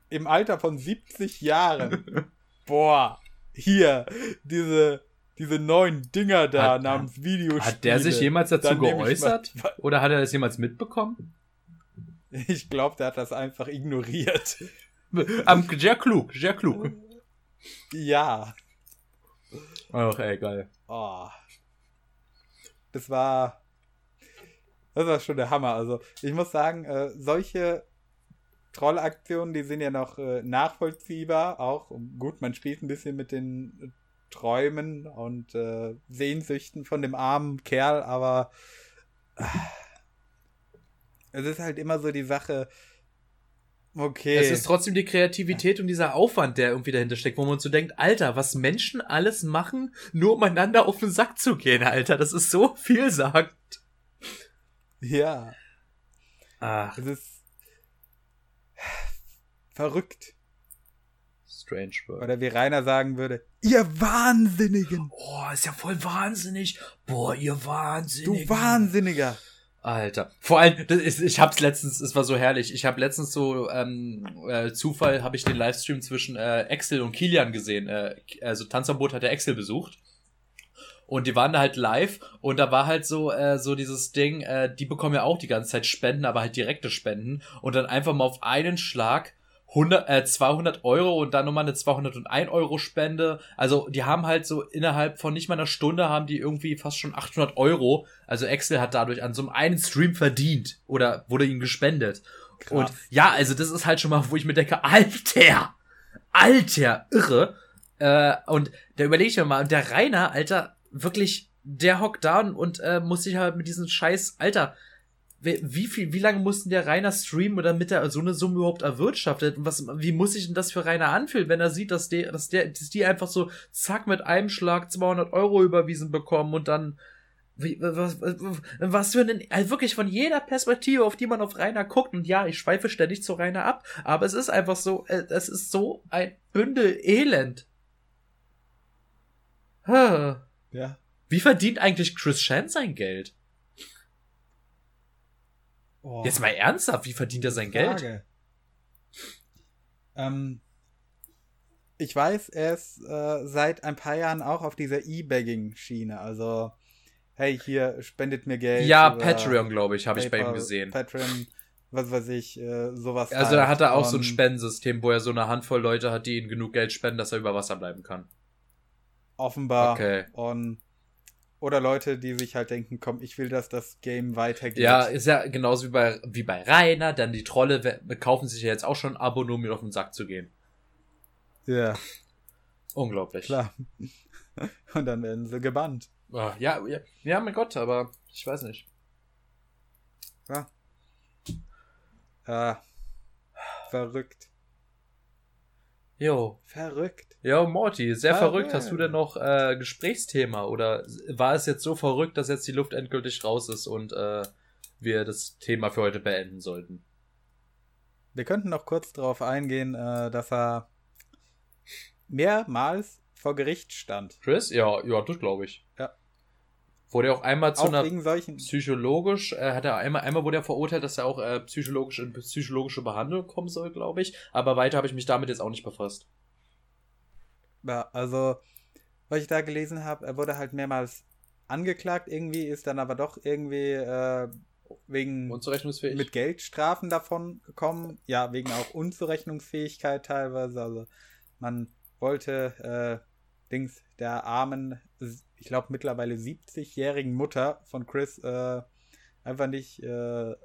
im Alter von 70 Jahren. Boah, hier, diese, diese neuen Dinger da Hat- namens Videospiele. Hat der sich jemals dazu Dann geäußert? mal- Oder hat er das jemals mitbekommen? Ich glaube, der hat das einfach ignoriert. Am, sehr klug, sehr klug. Ja. Ach, ey, geil. Oh. Das war. Das war schon der Hammer. Also, ich muss sagen, äh, solche Trollaktionen, die sind ja noch äh, nachvollziehbar. Auch gut, man spielt ein bisschen mit den äh, Träumen und äh, Sehnsüchten von dem armen Kerl, aber äh, es ist halt immer so die Sache. Okay. Es ist trotzdem die Kreativität und dieser Aufwand, der irgendwie dahinter steckt, wo man so denkt, Alter, was Menschen alles machen, nur um einander auf den Sack zu gehen, Alter. Das ist so vielsagend. ja. Ach, Es ist verrückt. strange World. Oder wie Rainer sagen würde, ihr Wahnsinnigen! Oh, ist ja voll wahnsinnig. Boah, ihr Du Wahnsinnigen. Wahnsinniger! Alter. Vor allem, das ist, ich hab's letztens, es war so herrlich. Ich habe letztens so ähm, äh, Zufall habe ich den Livestream zwischen äh, Axel und Kilian gesehen. Äh, also Tanzverbot hat der Axel besucht. Und die waren da halt live und da war halt so äh, so dieses Ding, äh, die bekommen ja auch die ganze Zeit Spenden, aber halt direkte Spenden und dann einfach mal auf einen Schlag 100, äh, 200 Euro und dann nochmal eine 201 Euro Spende. Also die haben halt so innerhalb von nicht mal einer Stunde haben die irgendwie fast schon 800 Euro. Also Excel hat dadurch an so einem einen Stream verdient oder wurde ihnen gespendet. Krass. Und ja, also das ist halt schon mal, wo ich mir denke, Alter, Alter, irre. Äh, und da überlege ich mir mal, und der Rainer, Alter, wirklich, der hockt da und äh, muss sich halt mit diesem Scheiß, Alter, wie, viel, wie lange mussten der Rainer streamen, damit er so eine Summe überhaupt erwirtschaftet? Und was, wie muss sich denn das für Rainer anfühlen, wenn er sieht, dass der, dass der, dass die einfach so zack mit einem Schlag 200 Euro überwiesen bekommen und dann wie, was, was, was für ein, also wirklich von jeder Perspektive, auf die man auf Rainer guckt, und ja, ich schweife ständig zu Rainer ab, aber es ist einfach so, äh, es ist so ein Bündel Elend. Huh. Ja. Wie verdient eigentlich Chris Chan sein Geld? Oh, Jetzt mal ernsthaft, wie verdient er sein Geld? Frage. Ähm, ich weiß, er ist äh, seit ein paar Jahren auch auf dieser E-Bagging-Schiene. Also, hey, hier spendet mir Geld. Ja, Patreon, glaube ich, habe ich bei ihm gesehen. Patreon, was weiß ich, äh, sowas. Also da halt. hat er auch so ein Spendensystem, wo er so eine Handvoll Leute hat, die ihm genug Geld spenden, dass er über Wasser bleiben kann. Offenbar. Okay. Und, oder Leute, die sich halt denken, komm, ich will, dass das Game weitergeht. Ja, ist ja genauso wie bei, wie bei Rainer, dann die Trolle kaufen sich ja jetzt auch schon ein Abo, nur um mir auf den Sack zu gehen. Ja, Unglaublich. klar. Und dann werden sie gebannt. Ah, Ja, ja, ja, mein Gott, aber ich weiß nicht. Ja. Ah, verrückt. Jo. Verrückt. Ja, Morty, sehr Ah, verrückt. Hast du denn noch äh, Gesprächsthema oder war es jetzt so verrückt, dass jetzt die Luft endgültig raus ist und äh, wir das Thema für heute beenden sollten? Wir könnten noch kurz darauf eingehen, äh, dass er mehrmals vor Gericht stand. Chris? Ja, ja, das glaube ich. Ja. Wurde er auch einmal zu Auch einer wegen solchen. psychologisch, äh, hat er einmal, einmal wurde er verurteilt, dass er auch äh, psychologisch in psychologische Behandlung kommen soll, glaube ich. Aber weiter habe ich mich damit jetzt auch nicht befasst. Ja, also, was ich da gelesen habe, er wurde halt mehrmals angeklagt irgendwie, ist dann aber doch irgendwie äh, wegen Unzurechnungsfähig. mit Geldstrafen davon gekommen. Ja, wegen auch Unzurechnungsfähigkeit teilweise. Also man wollte äh, Dings der armen, ich glaube mittlerweile 70-jährigen Mutter von Chris äh, einfach nicht äh,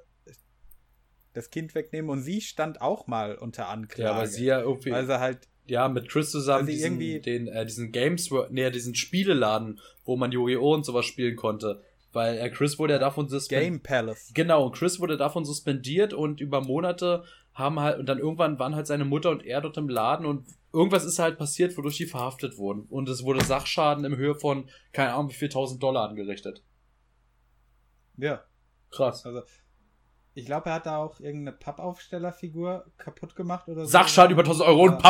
das Kind wegnehmen und sie stand auch mal unter Anklage. ja, weil sie ja irgendwie. weil sie halt ja, mit Chris zusammen sie diesen, irgendwie- den, äh, diesen Games, nee, diesen Spieleladen, wo man Yu-Gi-Oh! und sowas spielen konnte. Weil äh, Chris wurde ja davon suspendiert. Game Palace. Genau, und Chris wurde davon suspendiert und über Monate haben halt, und dann irgendwann waren halt seine Mutter und er dort im Laden und irgendwas ist halt passiert, wodurch die verhaftet wurden. Und es wurde Sachschaden im Höhe von, keine Ahnung, wie viel tausend Dollar angerichtet. Ja. Krass. Also, ich glaube, er hat da auch irgendeine Pappaufstellerfigur kaputt gemacht oder so. Sachschaden über 1000 Euro Ja. und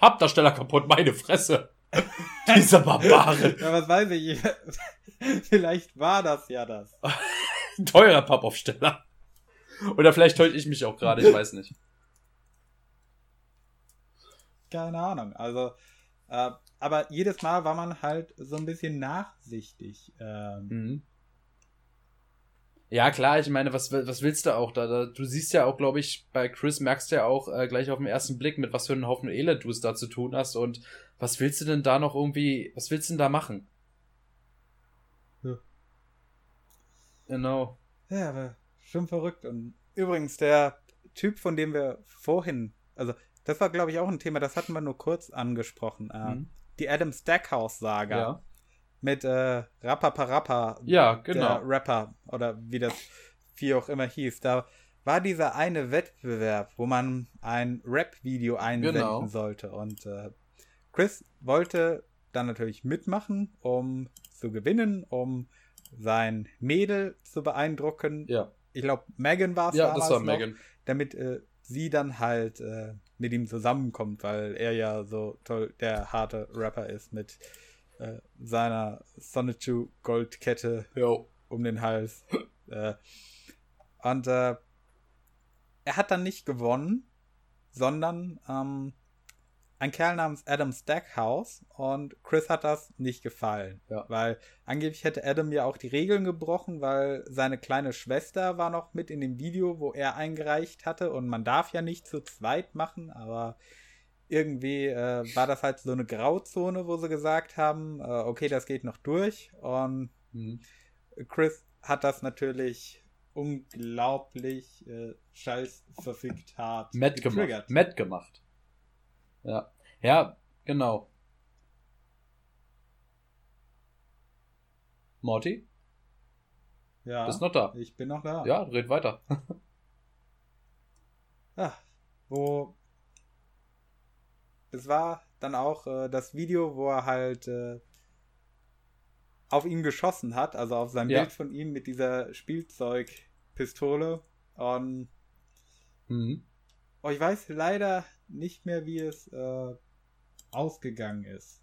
Pappdarsteller kaputt, meine Fresse. Dieser Barbare. Ja, was weiß ich. Vielleicht war das ja das. Ein teurer Pappaufsteller. Oder vielleicht täusche ich mich auch gerade, ich weiß nicht. Keine Ahnung. Also, äh, aber jedes Mal war man halt so ein bisschen nachsichtig. Ähm, Mhm. Ja, klar, ich meine, was, was willst du auch da? da du siehst ja auch, glaube ich, bei Chris merkst du ja auch äh, gleich auf den ersten Blick, mit was für einem Haufen Elend du es da zu tun hast und was willst du denn da noch irgendwie, was willst du denn da machen? Ja. Genau. Ja, aber schon verrückt. Und übrigens, der Typ, von dem wir vorhin, also das war, glaube ich, auch ein Thema, das hatten wir nur kurz angesprochen. Äh, Mhm. Die Adam Stackhouse-Saga Ja. Mit äh, Rappaparappa, Ja, der genau. Rapper oder wie das wie auch immer hieß. Da war dieser eine Wettbewerb, wo man ein Rap-Video einsenden Genau. sollte. Und äh, Chris wollte dann natürlich mitmachen, um zu gewinnen, um sein Mädel zu beeindrucken. Ja, Ich glaube, Megan war es ja damals das war noch, Megan. damit äh, sie dann halt äh, mit ihm zusammenkommt, weil er ja so toll der harte Rapper ist mit äh, seiner Sonichu Goldkette Jo. um den Hals. äh, und äh, er hat dann nicht gewonnen, sondern ähm, ein Kerl namens Adam Stackhouse und Chris hat das nicht gefallen. Ja. Weil angeblich hätte Adam ja auch die Regeln gebrochen, weil seine kleine Schwester war noch mit in dem Video, wo er eingereicht hatte und man darf ja nicht zu zweit machen, aber irgendwie äh, war das halt so eine Grauzone, wo sie gesagt haben, äh, okay, das geht noch durch und Mhm. Chris hat das natürlich unglaublich äh, scheiß verfickt hart Matt gemacht. Matt gemacht. Ja. Ja, genau. Morty, Ja, bist noch da. ich bin noch da. Ja, red weiter. Ah, wo es war dann auch äh, das Video, wo er halt äh, auf ihn geschossen hat, also auf sein Ja. Bild von ihm mit dieser Spielzeugpistole. Und Mhm. oh, ich weiß leider nicht mehr, wie es äh, ausgegangen ist.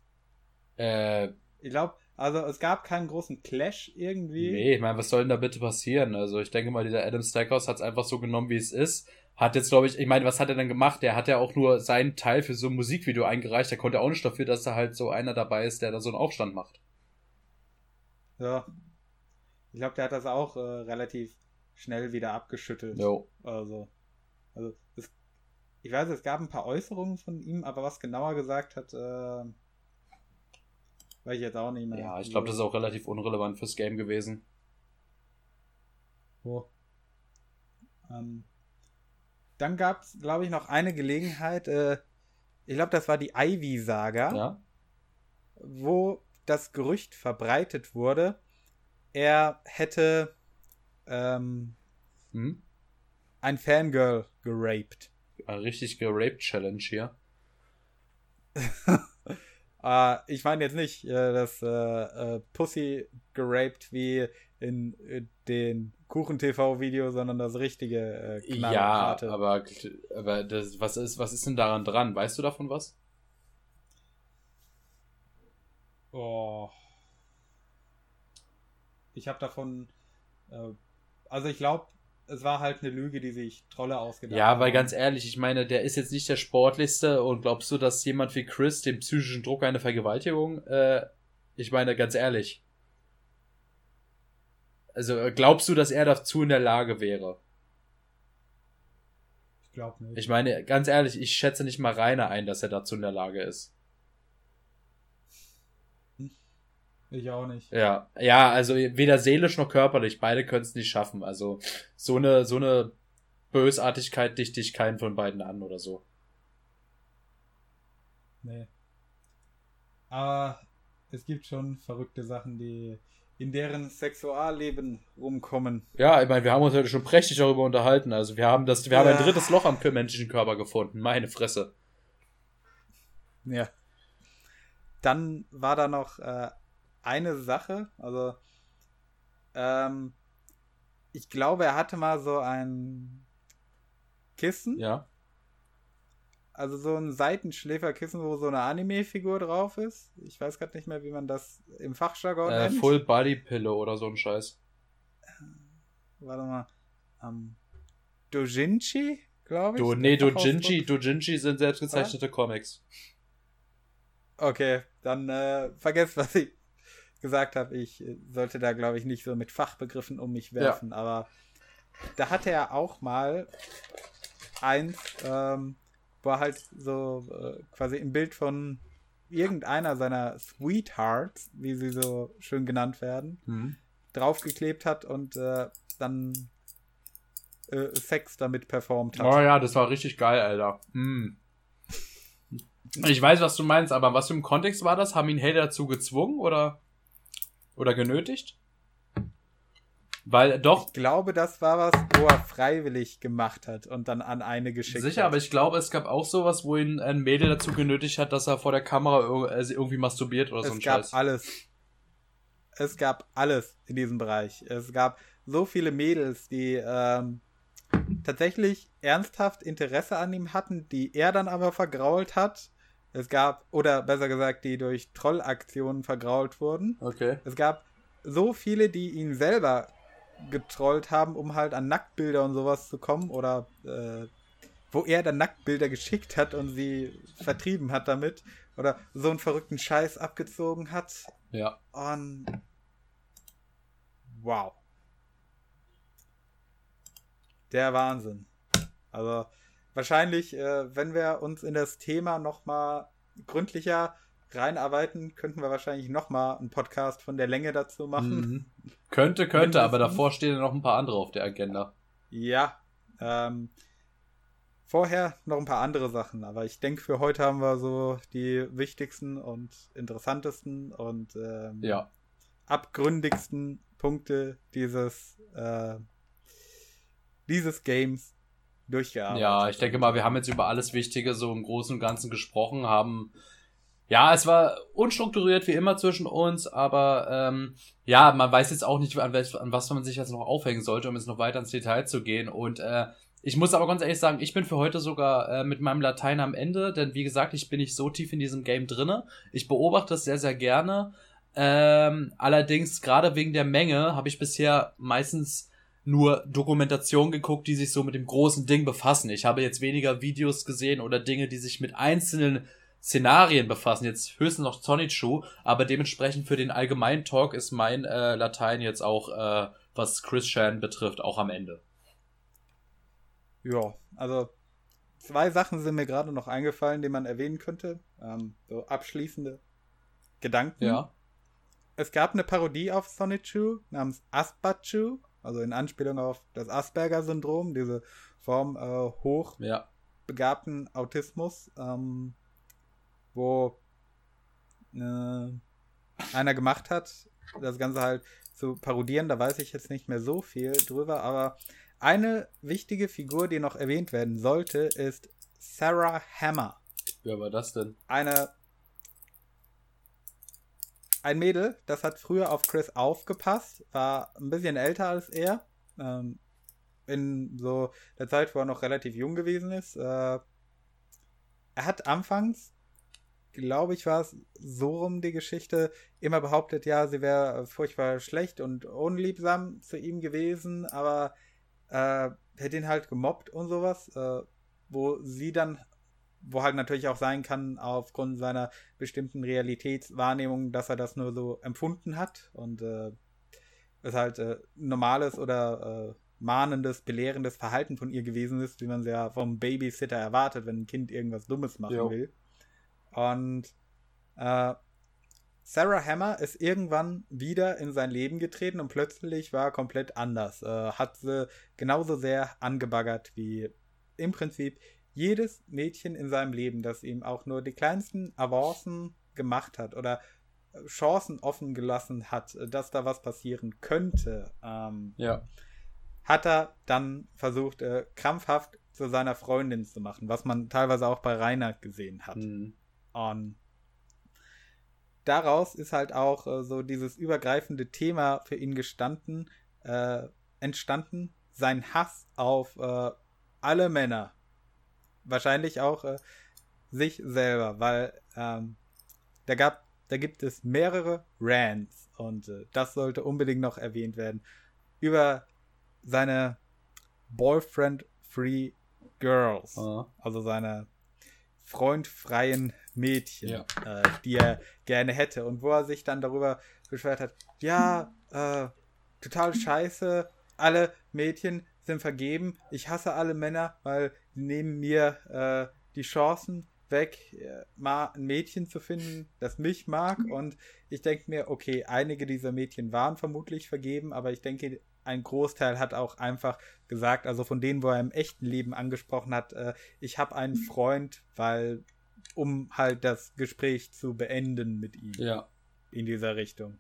Äh, Ich glaube, also es gab keinen großen Clash irgendwie. nee, ich meine, was soll denn da bitte passieren? Also ich denke mal, dieser Adam Stackhouse hat es einfach so genommen, wie es ist. Hat jetzt, glaube ich, ich meine, was hat er denn gemacht? Der hat ja auch nur seinen Teil für so ein Musikvideo eingereicht. Der konnte auch nicht dafür, dass da halt so einer dabei ist, der da so einen Aufstand macht. Ja. Ich glaube, der hat das auch äh, relativ schnell wieder abgeschüttelt. Jo. Also, also es, ich weiß, es gab ein paar Äußerungen von ihm, aber was genauer gesagt hat, äh, weiß ich jetzt auch nicht mehr. Ja, ich glaube, das ist auch relativ unrelevant fürs Game gewesen. Oh. Ähm, dann gab es, glaube ich, noch eine Gelegenheit, äh, ich glaube, das war die Ivy-Saga. Ja? wo das Gerücht verbreitet wurde, er hätte ähm, Hm? ein Fangirl geraped. Eine richtig geraped Challenge hier. Äh, ich meine jetzt nicht äh, das äh, äh, Pussy geraped wie in äh, den Kuchen-TV-Video, sondern das richtige äh, Ja, aber, aber das, was ist, was ist denn daran dran? Weißt du davon was? Oh. Ich habe davon, äh, also ich glaube, es war halt eine Lüge, die sich Trolle ausgedacht Ja, weil haben. ganz ehrlich, ich meine, der ist jetzt nicht der sportlichste und glaubst du, dass jemand wie Chris dem psychischen Druck eine Vergewaltigung, äh, ich meine, ganz ehrlich. Also äh, glaubst du, dass er dazu in der Lage wäre? Ich glaube nicht. Ich meine, ganz ehrlich, ich schätze nicht mal Rainer ein, dass er dazu in der Lage ist. Ich auch nicht. Ja, ja, also weder seelisch noch körperlich, beide können es nicht schaffen. Also so eine, so eine Bösartigkeit dichte ich keinen von beiden an oder so. Nee. Aber es gibt schon verrückte Sachen, die in deren Sexualleben rumkommen. Ja, ich meine, wir haben uns heute schon prächtig darüber unterhalten. Also wir haben das, wir haben ein drittes Loch am menschlichen Körper gefunden. Meine Fresse. Ja. Dann war da noch äh, eine Sache, also ähm, ich glaube, er hatte mal so ein Kissen. Ja. Also so ein Seitenschläferkissen, wo so eine Anime-Figur drauf ist. Ich weiß gerade nicht mehr, wie man das im Fachjargon äh, nennt. Full Body Pillow oder so ein Scheiß. Warte mal. Um, Dojinshi, glaube ich. Do, nee, Dojinshi, Dojinshi sind selbstgezeichnete ah? Comics. Okay, dann äh, vergesst, was ich gesagt habe. Ich sollte da, glaube ich, nicht so mit Fachbegriffen um mich werfen. Ja. Aber da hatte er auch mal eins, ähm, wo er halt so äh, quasi im Bild von irgendeiner seiner Sweethearts, wie sie so schön genannt werden, mhm. draufgeklebt hat und äh, dann äh, Sex damit performt hat. Oh ja, das war richtig geil, Alter. Mhm. Ich weiß, was du meinst, aber was für ein Kontext war das? Haben ihn Hater dazu gezwungen oder, oder genötigt? Weil doch. Ich glaube, das war was, wo er freiwillig gemacht hat und dann an eine geschickt Sicher, hat. aber ich glaube, es gab auch sowas, wo ihn ein Mädel dazu genötigt hat, dass er vor der Kamera äh, irgendwie masturbiert oder es so ein gab Scheiß. alles. Es gab alles in diesem Bereich. Es gab so viele Mädels, die ähm, tatsächlich ernsthaft Interesse an ihm hatten, die er dann aber vergrault hat. Es gab, oder besser gesagt, die durch Trollaktionen vergrault wurden. Okay. Es gab so viele, die ihn selber getrollt haben, um halt an Nacktbilder und sowas zu kommen oder äh, wo er dann Nacktbilder geschickt hat und sie vertrieben hat damit oder so einen verrückten Scheiß abgezogen hat. Ja. Und wow. Der Wahnsinn. Also wahrscheinlich, äh, wenn wir uns in das Thema nochmal gründlicher reinarbeiten, könnten wir wahrscheinlich nochmal einen Podcast von der Länge dazu machen. Mhm. Könnte, könnte, aber davor stehen noch ein paar andere auf der Agenda. Ja. Ähm, vorher noch ein paar andere Sachen, aber ich denke, für heute haben wir so die wichtigsten und interessantesten und ähm, ja. abgründigsten Punkte dieses, äh, dieses Games durchgearbeitet. Ja, ich denke mal, wir haben jetzt über alles Wichtige so im Großen und Ganzen gesprochen, haben ja, es war unstrukturiert wie immer zwischen uns, aber ähm, ja, man weiß jetzt auch nicht, an, an was man sich jetzt noch aufhängen sollte, um jetzt noch weiter ins Detail zu gehen. Und äh, ich muss aber ganz ehrlich sagen, ich bin für heute sogar äh, mit meinem Latein am Ende, denn wie gesagt, ich bin nicht so tief in diesem Game drinne. Ich beobachte es sehr, sehr gerne. Ähm, allerdings, gerade wegen der Menge, habe ich bisher meistens nur Dokumentation geguckt, die sich so mit dem großen Ding befassen. Ich habe jetzt weniger Videos gesehen oder Dinge, die sich mit einzelnen Szenarien befassen, jetzt höchstens noch Sonichu, aber dementsprechend für den allgemeinen Talk ist mein äh, Latein jetzt auch, äh, was Christian betrifft, auch am Ende. Ja, also zwei Sachen sind mir gerade noch eingefallen, die man erwähnen könnte. Ähm, so abschließende Gedanken. Ja. Es gab eine Parodie auf Sonichu namens Aspachu, also in Anspielung auf das Asperger-Syndrom, diese Form äh, hochbegabten ja. Autismus. Ähm, wo äh, einer gemacht hat, das Ganze halt zu parodieren. Da weiß ich jetzt nicht mehr so viel drüber, aber eine wichtige Figur, die noch erwähnt werden sollte, ist Sarah Hammer. Wer war das denn? Eine ein Mädel, das hat früher auf Chris aufgepasst, war ein bisschen älter als er. Ähm, in so der Zeit, wo er noch relativ jung gewesen ist. Äh, er hat anfangs glaube ich, war es so rum die Geschichte, immer behauptet, ja, sie wäre furchtbar schlecht und unliebsam zu ihm gewesen, aber äh, hätte ihn halt gemobbt und sowas, äh, wo sie dann, wo halt natürlich auch sein kann, aufgrund seiner bestimmten Realitätswahrnehmung, dass er das nur so empfunden hat und äh, es halt äh, normales oder äh, mahnendes, belehrendes Verhalten von ihr gewesen ist, wie man es ja vom Babysitter erwartet, wenn ein Kind irgendwas Dummes machen jo. will. Und äh, Sarah Hammer ist irgendwann wieder in sein Leben getreten und plötzlich war er komplett anders. Äh, hat sie genauso sehr angebaggert wie im Prinzip jedes Mädchen in seinem Leben, das ihm auch nur die kleinsten Avancen gemacht hat oder Chancen offen gelassen hat, dass da was passieren könnte. Ähm, ja hat er dann versucht, äh, krampfhaft zu seiner Freundin zu machen, was man teilweise auch bei Rainer gesehen hat. Mhm. Und daraus ist halt auch äh, so dieses übergreifende Thema für ihn gestanden, äh, entstanden, sein Hass auf äh, alle Männer. Wahrscheinlich auch äh, sich selber, weil ähm, da gab, da gibt es mehrere Rants und äh, das sollte unbedingt noch erwähnt werden über seine Boyfriend-Free Girls. Uh. Also seine freundfreien Mädchen, ja. äh, die er gerne hätte. Und wo er sich dann darüber beschwert hat, ja, äh, total scheiße, alle Mädchen sind vergeben. Ich hasse alle Männer, weil die nehmen mir äh, die Chancen weg, äh, mal ein Mädchen zu finden, das mich mag. Und ich denke mir, okay, einige dieser Mädchen waren vermutlich vergeben, aber ich denke, ein Großteil hat auch einfach gesagt, also von denen, wo er im echten Leben angesprochen hat, äh, ich habe einen Freund, weil, um halt das Gespräch zu beenden mit ihm. Ja. In dieser Richtung.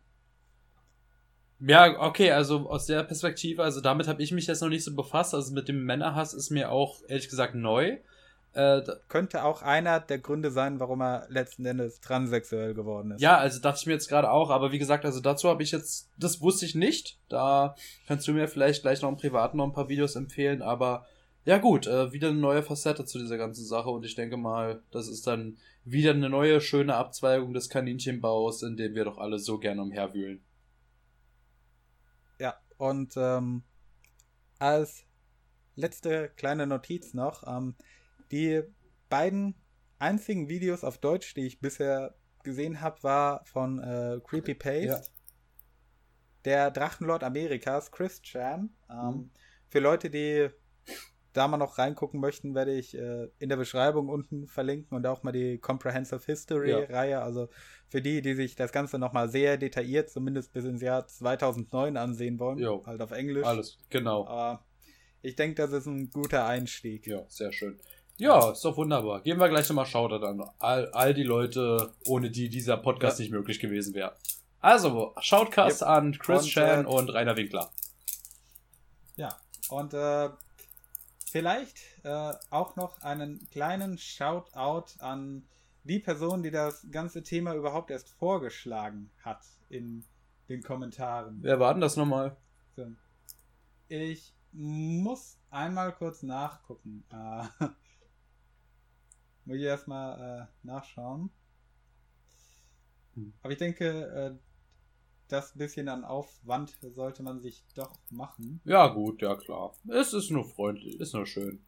Ja, okay, also aus der Perspektive, also damit habe ich mich jetzt noch nicht so befasst. Also mit dem Männerhass ist mir auch ehrlich gesagt neu. Äh, Könnte auch einer der Gründe sein, warum er letzten Endes transsexuell geworden ist. Ja, also dachte ich mir jetzt gerade auch, aber wie gesagt, also dazu habe ich jetzt, das wusste ich nicht. Da kannst du mir vielleicht gleich noch im Privaten noch ein paar Videos empfehlen, aber ja gut, äh, wieder eine neue Facette zu dieser ganzen Sache und ich denke mal, das ist dann wieder eine neue schöne Abzweigung des Kaninchenbaus, in dem wir doch alle so gerne umherwühlen. Ja, und ähm, als letzte kleine Notiz noch, ähm, die beiden einzigen Videos auf Deutsch, die ich bisher gesehen habe, war von äh, Creepy Paste. Ja. Der Drachenlord Amerikas, Chris Chan. Ähm, mhm. Für Leute, die da mal noch reingucken möchten, werde ich äh, in der Beschreibung unten verlinken und auch mal die Comprehensive History-Reihe. Ja. Also für die, die sich das Ganze nochmal sehr detailliert, zumindest bis ins Jahr 2009 ansehen wollen. Jo. Halt auf Englisch. Alles, genau. Aber ich denke, das ist ein guter Einstieg. Ja, sehr schön. Ja, ist doch wunderbar. Geben wir gleich nochmal Shoutout an all, all die Leute, ohne die dieser Podcast ja. nicht möglich gewesen wäre. Also, Shoutcast yep. an Chris und, Chan äh, und Rainer Winkler. Ja, und äh, vielleicht äh, auch noch einen kleinen Shoutout an die Person, die das ganze Thema überhaupt erst vorgeschlagen hat in den Kommentaren. Wer war denn das nochmal? So. Ich muss einmal kurz nachgucken. Äh, muss ich erstmal äh, nachschauen. Hm. Aber ich denke, äh, das bisschen an Aufwand sollte man sich doch machen. Ja, gut, ja klar. Es ist nur freundlich, ist nur schön.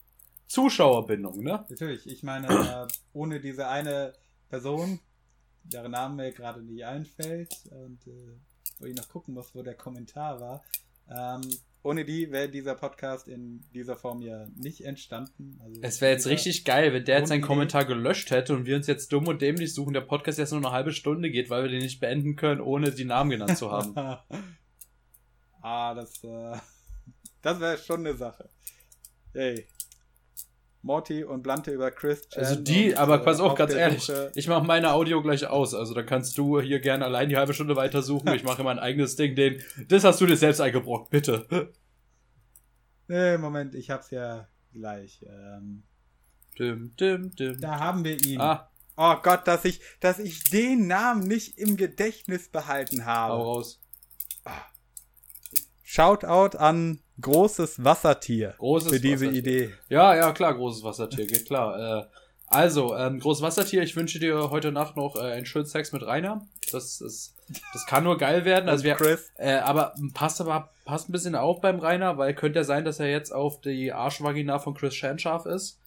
Zuschauerbindung, ne? Natürlich, ich meine, äh, ohne diese eine Person, deren Name mir gerade nicht einfällt und äh, wo ich noch gucken muss, wo der Kommentar war, ähm, ohne die wäre dieser Podcast in dieser Form ja nicht entstanden. Also es wäre jetzt richtig geil, wenn der jetzt seinen Kommentar gelöscht hätte und wir uns jetzt dumm und dämlich suchen, der Podcast jetzt nur eine halbe Stunde geht, weil wir den nicht beenden können, ohne die Namen genannt zu haben. ah, das, äh, das wäre schon eine Sache. Hey. Morty und Blante über Chris. Chan also die, und, aber pass auf, ganz ehrlich, Suche. ich mache meine Audio gleich aus. Also da kannst du hier gerne allein die halbe Stunde weiter suchen. ich mache mein eigenes Ding. Den, das hast du dir selbst eingebrockt, bitte. Nee, Moment, ich hab's ja gleich. Ähm, dim, dim, dim. Da haben wir ihn. Ah. Oh Gott, dass ich, dass ich den Namen nicht im Gedächtnis behalten habe. Hau raus. Shoutout an großes Wassertier großes für diese Wassertier. Idee. Ja, ja, klar, großes Wassertier, geht klar. Äh, also, ähm, großes Wassertier, ich wünsche dir heute Nacht noch äh, einen schönen Sex mit Rainer. Das ist, das kann nur geil werden. Also wir, äh, aber passt aber passt ein bisschen auf beim Rainer, weil könnte ja sein, dass er jetzt auf die Arschvagina von Chris Chan scharf ist.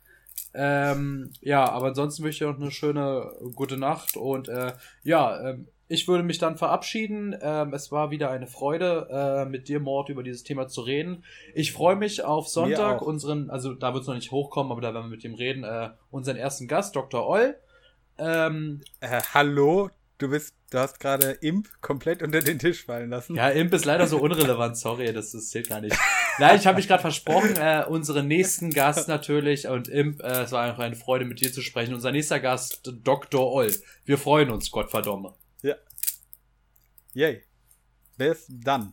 Ähm, ja, aber ansonsten wünsche ich dir noch eine schöne gute Nacht und äh, ja, ähm, ich würde mich dann verabschieden. Ähm, es war wieder eine Freude, äh, mit dir, Mord, über dieses Thema zu reden. Ich freue mich auf Sonntag, unseren, also da wird es noch nicht hochkommen, aber da werden wir mit ihm reden, äh, unseren ersten Gast, Dr. Oll. Ähm, äh, hallo, du bist, du hast gerade Imp komplett unter den Tisch fallen lassen. Ja, Imp ist leider so unrelevant, sorry, das, das zählt gar nicht. Nein, ich habe mich gerade versprochen, äh, unseren nächsten Gast natürlich und Imp, äh, es war einfach eine Freude mit dir zu sprechen. Unser nächster Gast, Dr. Oll. Wir freuen uns, Gottverdammt. Ja. Yay. Bis dann.